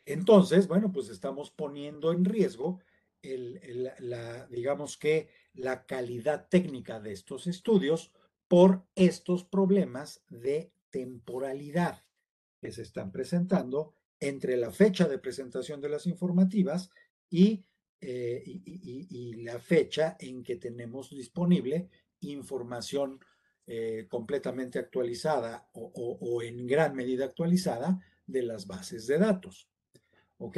[SPEAKER 2] Entonces, bueno, pues estamos poniendo en riesgo la, digamos que la calidad técnica de estos estudios por estos problemas de temporalidad que se están presentando entre la fecha de presentación de las informativas y, eh, y, la fecha en que tenemos disponible información eh, completamente actualizada o, o, en gran medida actualizada de las bases de datos. ¿Ok?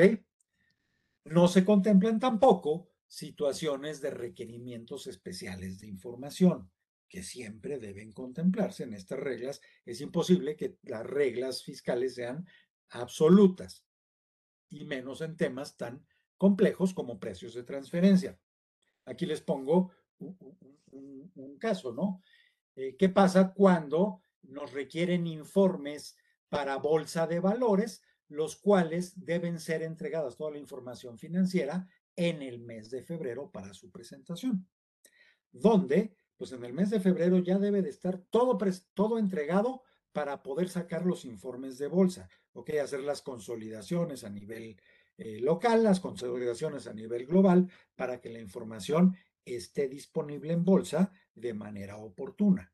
[SPEAKER 2] No se contemplan tampoco situaciones de requerimientos especiales de información que siempre deben contemplarse en estas reglas. Es imposible que las reglas fiscales sean absolutas y menos en temas tan complejos como precios de transferencia. Aquí les pongo un, caso, ¿no? Eh, ¿Qué pasa cuando nos requieren informes para bolsa de valores, los cuales deben ser entregadas toda la información financiera en el mes de febrero para su presentación? Donde, pues en el mes de febrero ya debe de estar todo, todo entregado para poder sacar los informes de bolsa, ¿ok? Hacer las consolidaciones a nivel eh, local, las consolidaciones a nivel global, para que la información esté disponible en bolsa de manera oportuna.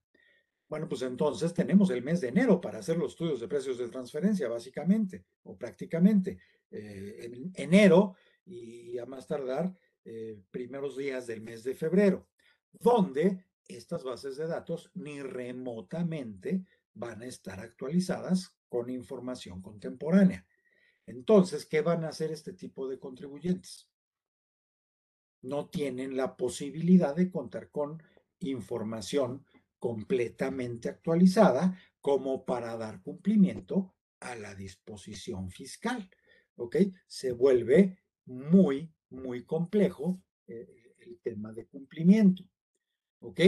[SPEAKER 2] Bueno, pues entonces tenemos el mes de enero para hacer los estudios de precios de transferencia, básicamente, o prácticamente. Eh, en enero y a más tardar eh, primeros días del mes de febrero, donde estas bases de datos ni remotamente van a estar actualizadas con información contemporánea. Entonces, ¿qué van a hacer este tipo de contribuyentes? No tienen la posibilidad de contar con información completamente actualizada como para dar cumplimiento a la disposición fiscal. ¿Ok? Se vuelve muy, muy complejo eh, el tema de cumplimiento. ¿Ok?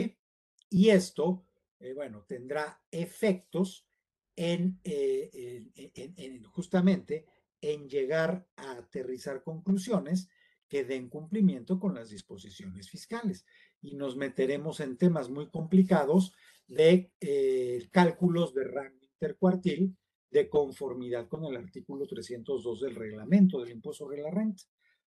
[SPEAKER 2] Y esto eh, bueno, tendrá efectos en, eh, en, justamente en llegar a aterrizar conclusiones que den cumplimiento con las disposiciones fiscales. Y nos meteremos en temas muy complicados de eh, cálculos de rango intercuartil de conformidad con el artículo 302 del reglamento del impuesto sobre la renta,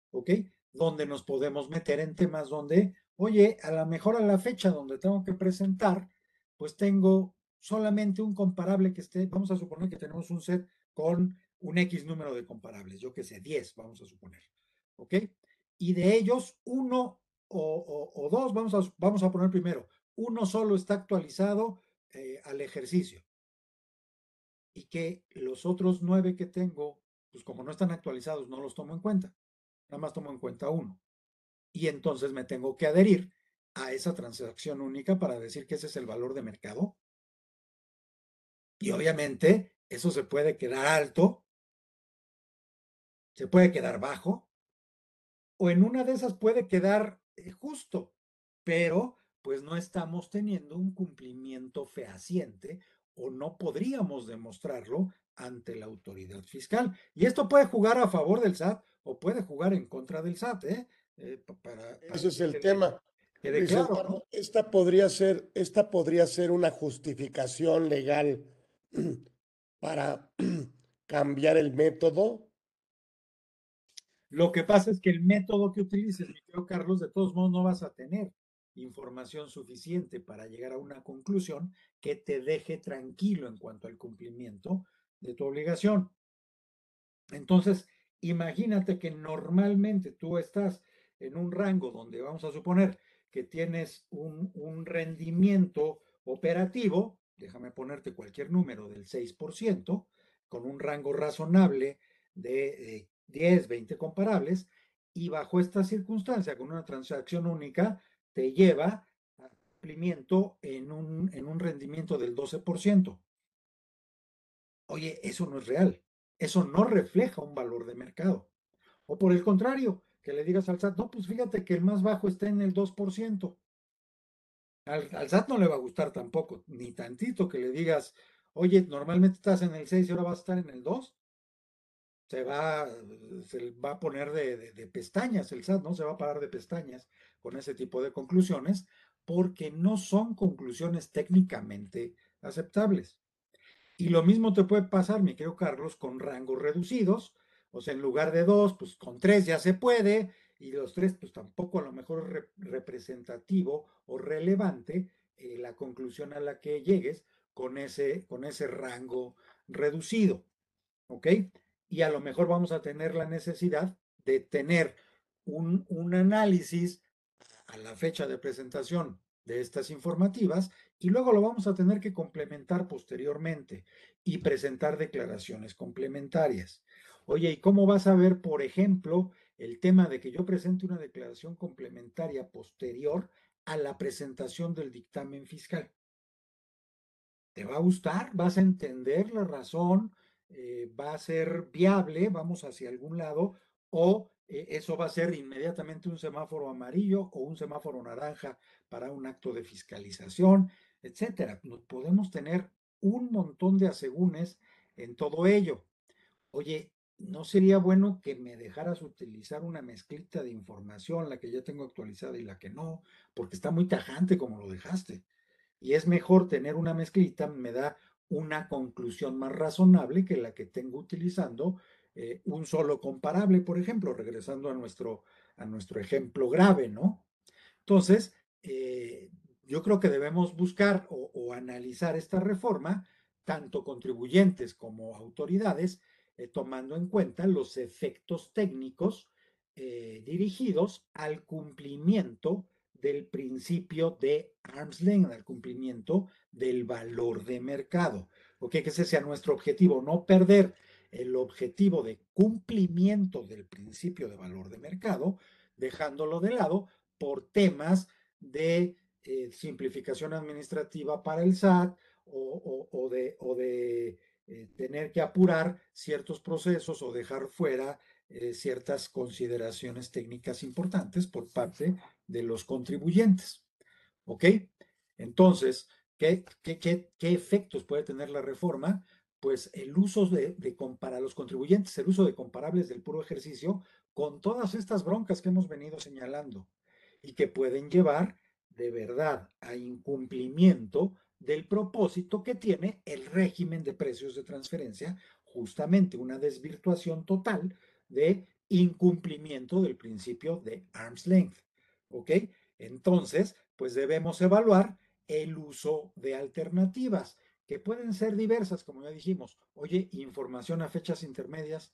[SPEAKER 2] ¿ok? Donde nos podemos meter en temas donde, oye, a lo mejor a la fecha donde tengo que presentar, pues tengo solamente un comparable que esté, vamos a suponer que tenemos un set con un X número de comparables, yo que sé, 10, vamos a suponer, ¿ok? Y de ellos, uno o, dos, vamos a, vamos a poner primero, uno solo está actualizado eh, al ejercicio. Y que los otros nueve que tengo, pues como no están actualizados, no los tomo en cuenta. Nada más tomo en cuenta uno. Y entonces me tengo que adherir a esa transacción única para decir que ese es el valor de mercado. Y obviamente eso se puede quedar alto, se puede quedar bajo, o en una de esas puede quedar eh, justo, pero pues no estamos teniendo un cumplimiento fehaciente o no podríamos demostrarlo ante la autoridad fiscal. Y esto puede jugar a favor del SAT o puede jugar en contra del SAT. ¿eh?
[SPEAKER 1] eh para, Ese es el tema esta, podría ser, esta podría ser una justificación legal para cambiar el método.
[SPEAKER 2] Lo que pasa es que el método que utilices, mi querido Carlos, de todos modos no vas a tener información suficiente para llegar a una conclusión que te deje tranquilo en cuanto al cumplimiento de tu obligación. Entonces, imagínate que normalmente tú estás en un rango donde vamos a suponer que tienes un, rendimiento operativo, déjame ponerte cualquier número del 6%, con un rango razonable de 10, 20 comparables, y bajo esta circunstancia, con una transacción única, te lleva a cumplimiento en un, en un rendimiento del 12%. Oye, eso no es real. Eso no refleja un valor de mercado. O por el contrario, que le digas al SAT, no, pues fíjate que el más bajo está en el 2%. Al, SAT no le va a gustar tampoco, ni tantito que le digas, oye, normalmente estás en el 6 y ahora vas a estar en el 2. Se va, se va a poner de, de pestañas el SAT, ¿no? Se va a parar de pestañas con ese tipo de conclusiones, porque no son conclusiones técnicamente aceptables. Y lo mismo te puede pasar, mi querido Carlos, con rangos reducidos, o sea, en lugar de dos, pues con tres ya se puede, y los tres, pues tampoco a lo mejor es representativo o relevante eh, la conclusión a la que llegues con ese, con ese rango reducido. ¿Ok? Y a lo mejor vamos a tener la necesidad de tener un, un análisis a la fecha de presentación de estas informativas y luego lo vamos a tener que complementar posteriormente y presentar declaraciones complementarias. Oye, ¿y cómo vas a ver, por ejemplo, el tema de que yo presente una declaración complementaria posterior a la presentación del dictamen fiscal? ¿Te va a gustar? ¿Vas a entender la razón? Eh, ¿Va a ser viable? ¿Vamos hacia algún lado? ¿O eh, eso va a ser inmediatamente un semáforo amarillo o un semáforo naranja para un acto de fiscalización, etcétera. Podemos tener un montón de asegúnes en todo ello. Oye, ¿no sería bueno que me dejaras utilizar una mezclita de información, la que ya tengo actualizada y la que no? Porque está muy tajante como lo dejaste. Y es mejor tener una mezclita, me da una conclusión más razonable que la que tengo utilizando eh, un solo comparable, por ejemplo, regresando a nuestro, a nuestro ejemplo grave, ¿no? Entonces, eh, yo creo que debemos buscar o analizar esta reforma, tanto contribuyentes como autoridades, eh, tomando en cuenta los efectos técnicos dirigidos al cumplimiento del principio de arm's length, al cumplimiento del valor de mercado. ¿Ok? Que ese sea nuestro objetivo, no perder el objetivo de cumplimiento del principio de valor de mercado, dejándolo de lado por temas de eh, simplificación administrativa para el SAT o, de, o de eh, tener que apurar ciertos procesos o dejar fuera eh, ciertas consideraciones técnicas importantes por parte de los contribuyentes. ¿Ok? Entonces, ¿qué, qué, efectos puede tener la reforma? Pues el uso de, de para los contribuyentes, el uso de comparables del puro ejercicio con todas estas broncas que hemos venido señalando y que pueden llevar de verdad a incumplimiento del propósito que tiene el régimen de precios de transferencia, justamente una desvirtuación total de incumplimiento del principio de arm's length. ¿Ok? Entonces, pues debemos evaluar el uso de alternativas, que pueden ser diversas, como ya dijimos. Oye, información a fechas intermedias.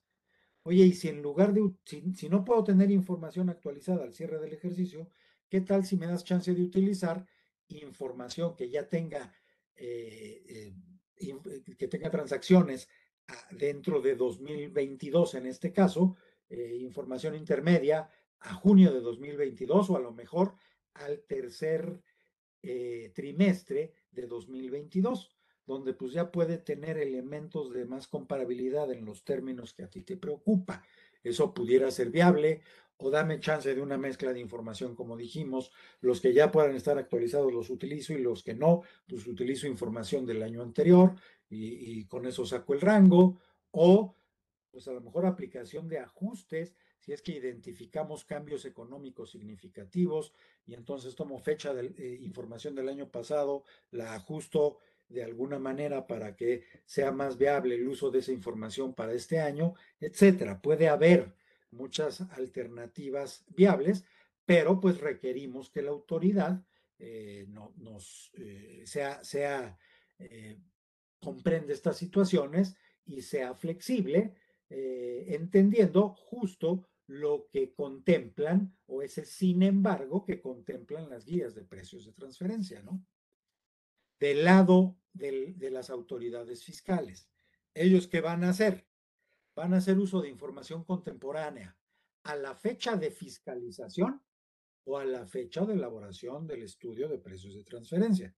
[SPEAKER 2] Oye, y si en lugar de, si, no puedo tener información actualizada al cierre del ejercicio, ¿qué tal si me das chance de utilizar información que ya tenga, eh, eh, eh, que tenga transacciones ah, dentro de 2022 en este caso, información intermedia a junio de 2022 o a lo mejor al tercer trimestre de 2022, donde pues ya puede tener elementos de más comparabilidad en los términos que a ti te preocupa. Eso pudiera ser viable o dame chance de una mezcla de información, como dijimos, los que ya puedan estar actualizados los utilizo y los que no, pues utilizo información del año anterior y, con eso saco el rango, o pues a lo mejor aplicación de ajustes, si es que identificamos cambios económicos significativos y entonces tomo fecha de eh, información del año pasado, la ajusto de alguna manera para que sea más viable el uso de esa información para este año, etcétera. Puede haber muchas alternativas viables, pero pues requerimos que la autoridad eh, no, nos eh, sea, sea eh, comprende estas situaciones y sea flexible, entendiendo justo lo que contemplan o ese sin embargo que contemplan las guías de precios de transferencia, ¿no? Del lado de las autoridades fiscales. ¿Ellos qué van a hacer? van a hacer uso de información contemporánea a la fecha de fiscalización o a la fecha de elaboración del estudio de precios de transferencia.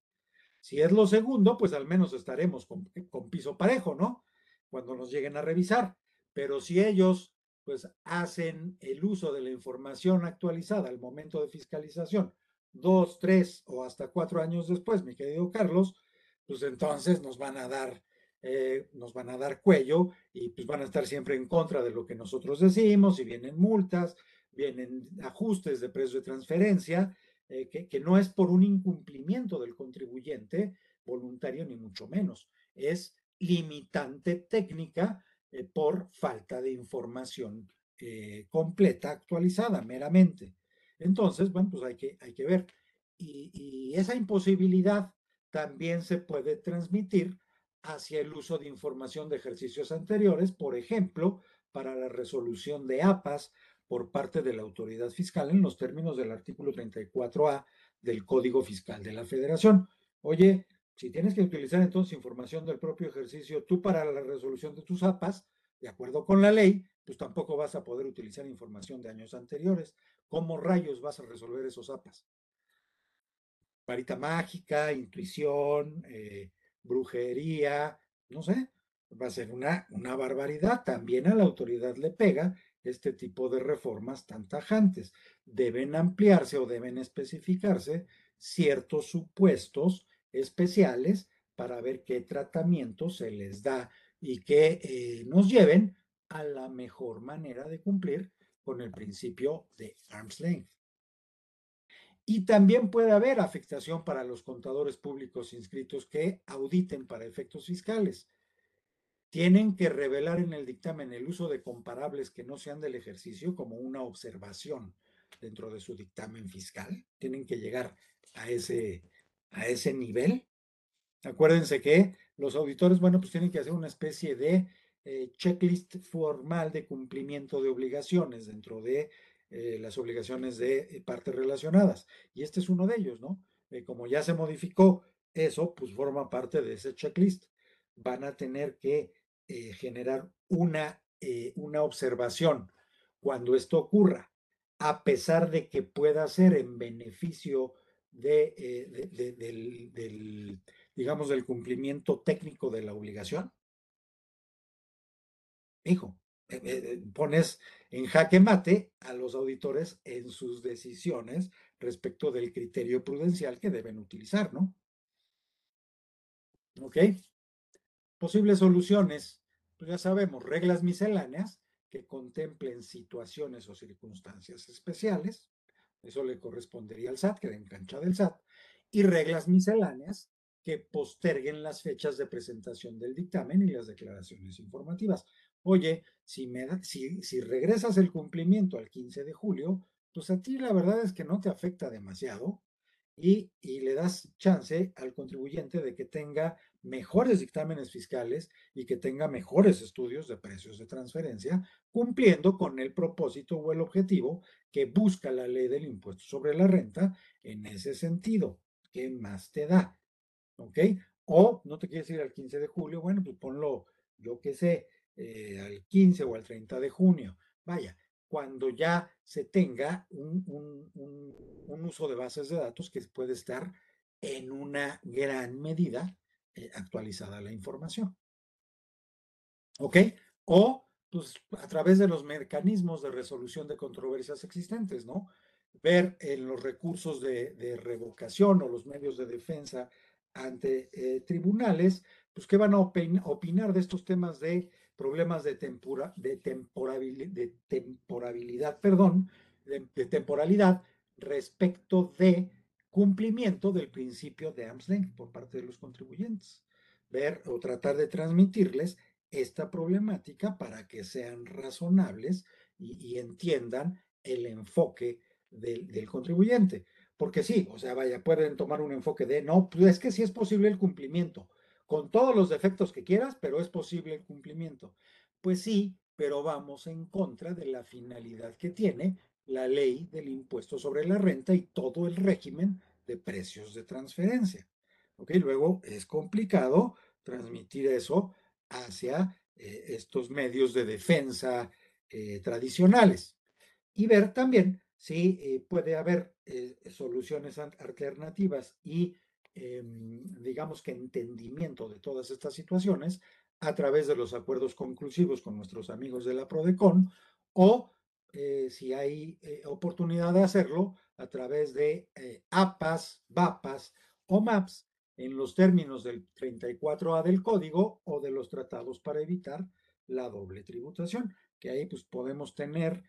[SPEAKER 2] Si es lo segundo, pues al menos estaremos con, piso parejo, ¿no? Cuando nos lleguen a revisar. Pero si ellos pues hacen el uso de la información actualizada al momento de fiscalización, dos, tres o hasta cuatro años después, mi querido Carlos, pues entonces nos van a dar eh, nos van a dar cuello y pues van a estar siempre en contra de lo que nosotros decimos y vienen multas, vienen ajustes de precio de transferencia, eh, que, no es por un incumplimiento del contribuyente voluntario ni mucho menos, es limitante técnica eh, por falta de información completa, actualizada meramente. Entonces, bueno, pues hay que, hay que ver. y esa imposibilidad también se puede transmitir hacia el uso de información de ejercicios anteriores, por ejemplo, para la resolución de APAS por parte de la autoridad fiscal en los términos del artículo 34A del Código Fiscal de la Federación. Oye, si tienes que utilizar entonces información del propio ejercicio tú para la resolución de tus APAS, de acuerdo con la ley, pues tampoco vas a poder utilizar información de años anteriores. ¿Cómo rayos vas a resolver esos APAS? Varita mágica, intuición, eh, brujería, no sé, va a ser una, una barbaridad. También a la autoridad le pega este tipo de reformas tan tajantes. Deben ampliarse o deben especificarse ciertos supuestos especiales para ver qué tratamiento se les da y que eh, nos lleven a la mejor manera de cumplir con el principio de arm's length. Y también puede haber afectación para los contadores públicos inscritos que auditen para efectos fiscales. Tienen que revelar en el dictamen el uso de comparables que no sean del ejercicio como una observación dentro de su dictamen fiscal. Tienen que llegar a ese, a ese nivel. Acuérdense que los auditores, bueno, pues tienen que hacer una especie de eh, checklist formal de cumplimiento de obligaciones dentro de eh, las obligaciones de eh, partes relacionadas. Y este es uno de ellos, ¿no? como ya se modificó eso, pues forma parte de ese checklist. Van a tener que generar una, una observación cuando esto ocurra, a pesar de que pueda ser en beneficio de, del, digamos, del cumplimiento técnico de la obligación, hijo, eh, eh, pones en jaque mate a los auditores en sus decisiones respecto del criterio prudencial que deben utilizar, ¿no? ¿Ok? Posibles soluciones, pues ya sabemos, reglas misceláneas que contemplen situaciones o circunstancias especiales, eso le correspondería al SAT, que en cancha del SAT, y reglas misceláneas que posterguen las fechas de presentación del dictamen y las declaraciones informativas. Oye, si, me si, si regresas el cumplimiento al 15 de julio, pues a ti la verdad es que no te afecta demasiado y, le das chance al contribuyente de que tenga mejores dictámenes fiscales y que tenga mejores estudios de precios de transferencia, cumpliendo con el propósito o el objetivo que busca la ley del impuesto sobre la renta en ese sentido. ¿Qué más te da? ¿Ok? O no te quieres ir al 15 de julio, bueno, pues ponlo, yo qué sé, eh, al 15 o al 30 de junio. Vaya, cuando ya se tenga un, uso de bases de datos que puede estar en una gran medida eh, actualizada la información. ¿Ok? O pues a través de los mecanismos de resolución de controversias existentes, ¿no? Ver en los recursos de, revocación o los medios de defensa ante eh, tribunales, pues qué van a opinar de estos temas de problemas de, tempura, de, temporabilidad, de temporabilidad, perdón, de, temporalidad respecto de cumplimiento del principio de arm's por parte de los contribuyentes. Ver o tratar de transmitirles esta problemática para que sean razonables y, entiendan el enfoque del, del, contribuyente. Porque sí, o sea, vaya, pueden tomar un enfoque de, no, pues es que sí es posible el cumplimiento, con todos los defectos que quieras, pero es posible el cumplimiento. Pues sí, pero vamos en contra de la finalidad que tiene la ley del impuesto sobre la renta y todo el régimen de precios de transferencia. ¿Ok? Luego es complicado transmitir eso hacia eh, estos medios de defensa eh, tradicionales y ver también si eh, puede haber soluciones alternativas y Em, digamos que entendimiento de todas estas situaciones a través de los acuerdos conclusivos con nuestros amigos de la PRODECON o eh, si hay eh, oportunidad de hacerlo a través de eh, APAS, VAPAS o MAPS en los términos del 34A del código o de los tratados para evitar la doble tributación, que ahí pues podemos tener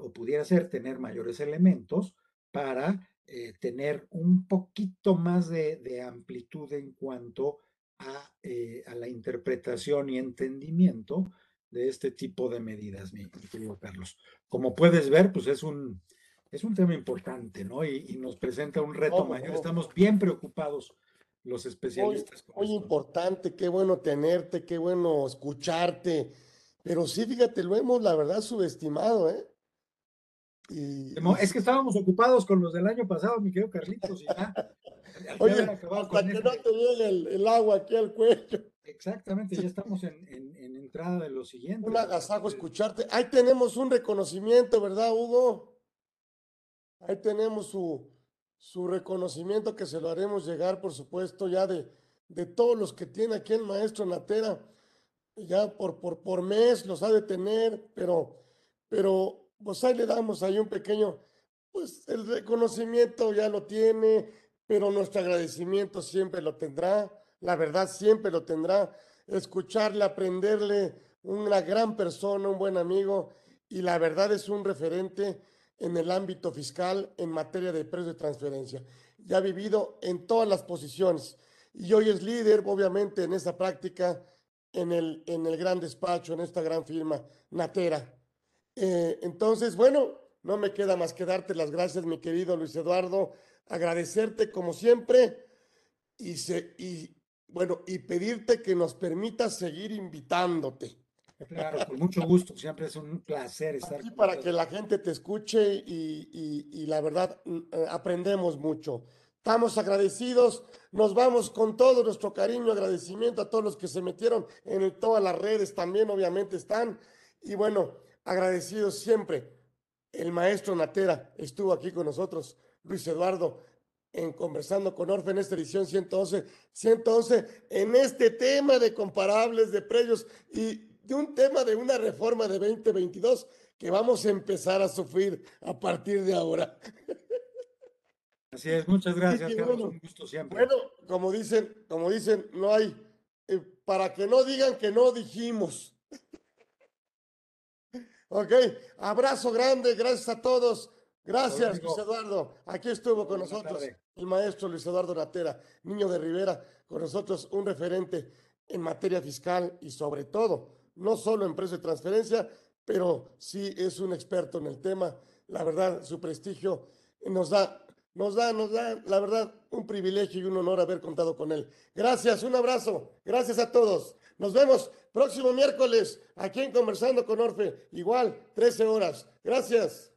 [SPEAKER 2] o pudiera ser tener mayores elementos para eh, tener un poquito más de, amplitud en cuanto eh, a, la interpretación y entendimiento de este tipo de medidas, mi, querido Carlos. Como puedes ver, pues es un, es un tema importante, ¿no? Y, nos presenta un reto mayor. Estamos bien preocupados los especialistas.
[SPEAKER 1] Muy, muy importante, qué bueno tenerte, qué bueno escucharte. Pero sí, fíjate, lo hemos, la verdad, subestimado, ¿eh?
[SPEAKER 2] Es que estábamos ocupados con los del año pasado, mi querido Carlitos, y ya.
[SPEAKER 1] Oye, hasta que no te llegue el, agua aquí al cuello.
[SPEAKER 2] Exactamente, ya estamos en, entrada de lo siguiente.
[SPEAKER 1] Un agasajo escucharte. Ahí tenemos un reconocimiento, ¿verdad, Hugo? Ahí tenemos su, su reconocimiento que se lo haremos llegar, por supuesto, ya de, de todos los que tiene aquí el maestro Natera. Ya por, por, por mes los ha de tener, pero pero pues ahí le damos ahí un pequeño, pues el reconocimiento ya lo tiene, pero nuestro agradecimiento siempre lo tendrá, la verdad siempre lo tendrá, escucharle, aprenderle, una gran persona, un buen amigo, y la verdad es un referente en el ámbito fiscal en materia de precios de transferencia. Ya ha vivido en todas las posiciones y hoy es líder, obviamente, en esa práctica en el, en el gran despacho, en esta gran firma, Natera. Eh, entonces, bueno, no me queda más que darte las gracias, mi querido Luis Eduardo, agradecerte como siempre y, se, y bueno, y pedirte que nos permitas seguir invitándote.
[SPEAKER 2] Claro, con mucho gusto, siempre es un placer estar
[SPEAKER 1] aquí para que la gente te escuche y, y, y la verdad mm, eh, aprendemos mucho. Estamos agradecidos, nos vamos con todo nuestro cariño, agradecimiento a todos los que se metieron en todas las redes, también obviamente están. Y bueno, agradecidos siempre. El maestro Natera estuvo aquí con nosotros, Luis Eduardo, en Conversando con Orfe en esta edición 111, 111, en este tema de comparables de precios y de un tema de una reforma de 2022 que vamos a empezar a sufrir a partir de ahora.
[SPEAKER 2] Así es, muchas gracias, bueno, un gusto siempre.
[SPEAKER 1] Bueno, como dicen, como dicen, no hay, eh, para que no digan que no dijimos. ok, abrazo grande, gracias a todos. Gracias, Luis Eduardo. Aquí estuvo con nosotros el maestro Luis Eduardo Natera, niño de Rivera, con nosotros un referente en materia fiscal y sobre todo no solo en precio de transferencia, pero sí es un experto en el tema. La verdad, su prestigio nos da, nos da, nos da, la verdad, un privilegio y un honor haber contado con él. Gracias, un abrazo, gracias a todos. Nos vemos próximo miércoles aquí en Conversando con Orfe, igual, 13 horas. Gracias.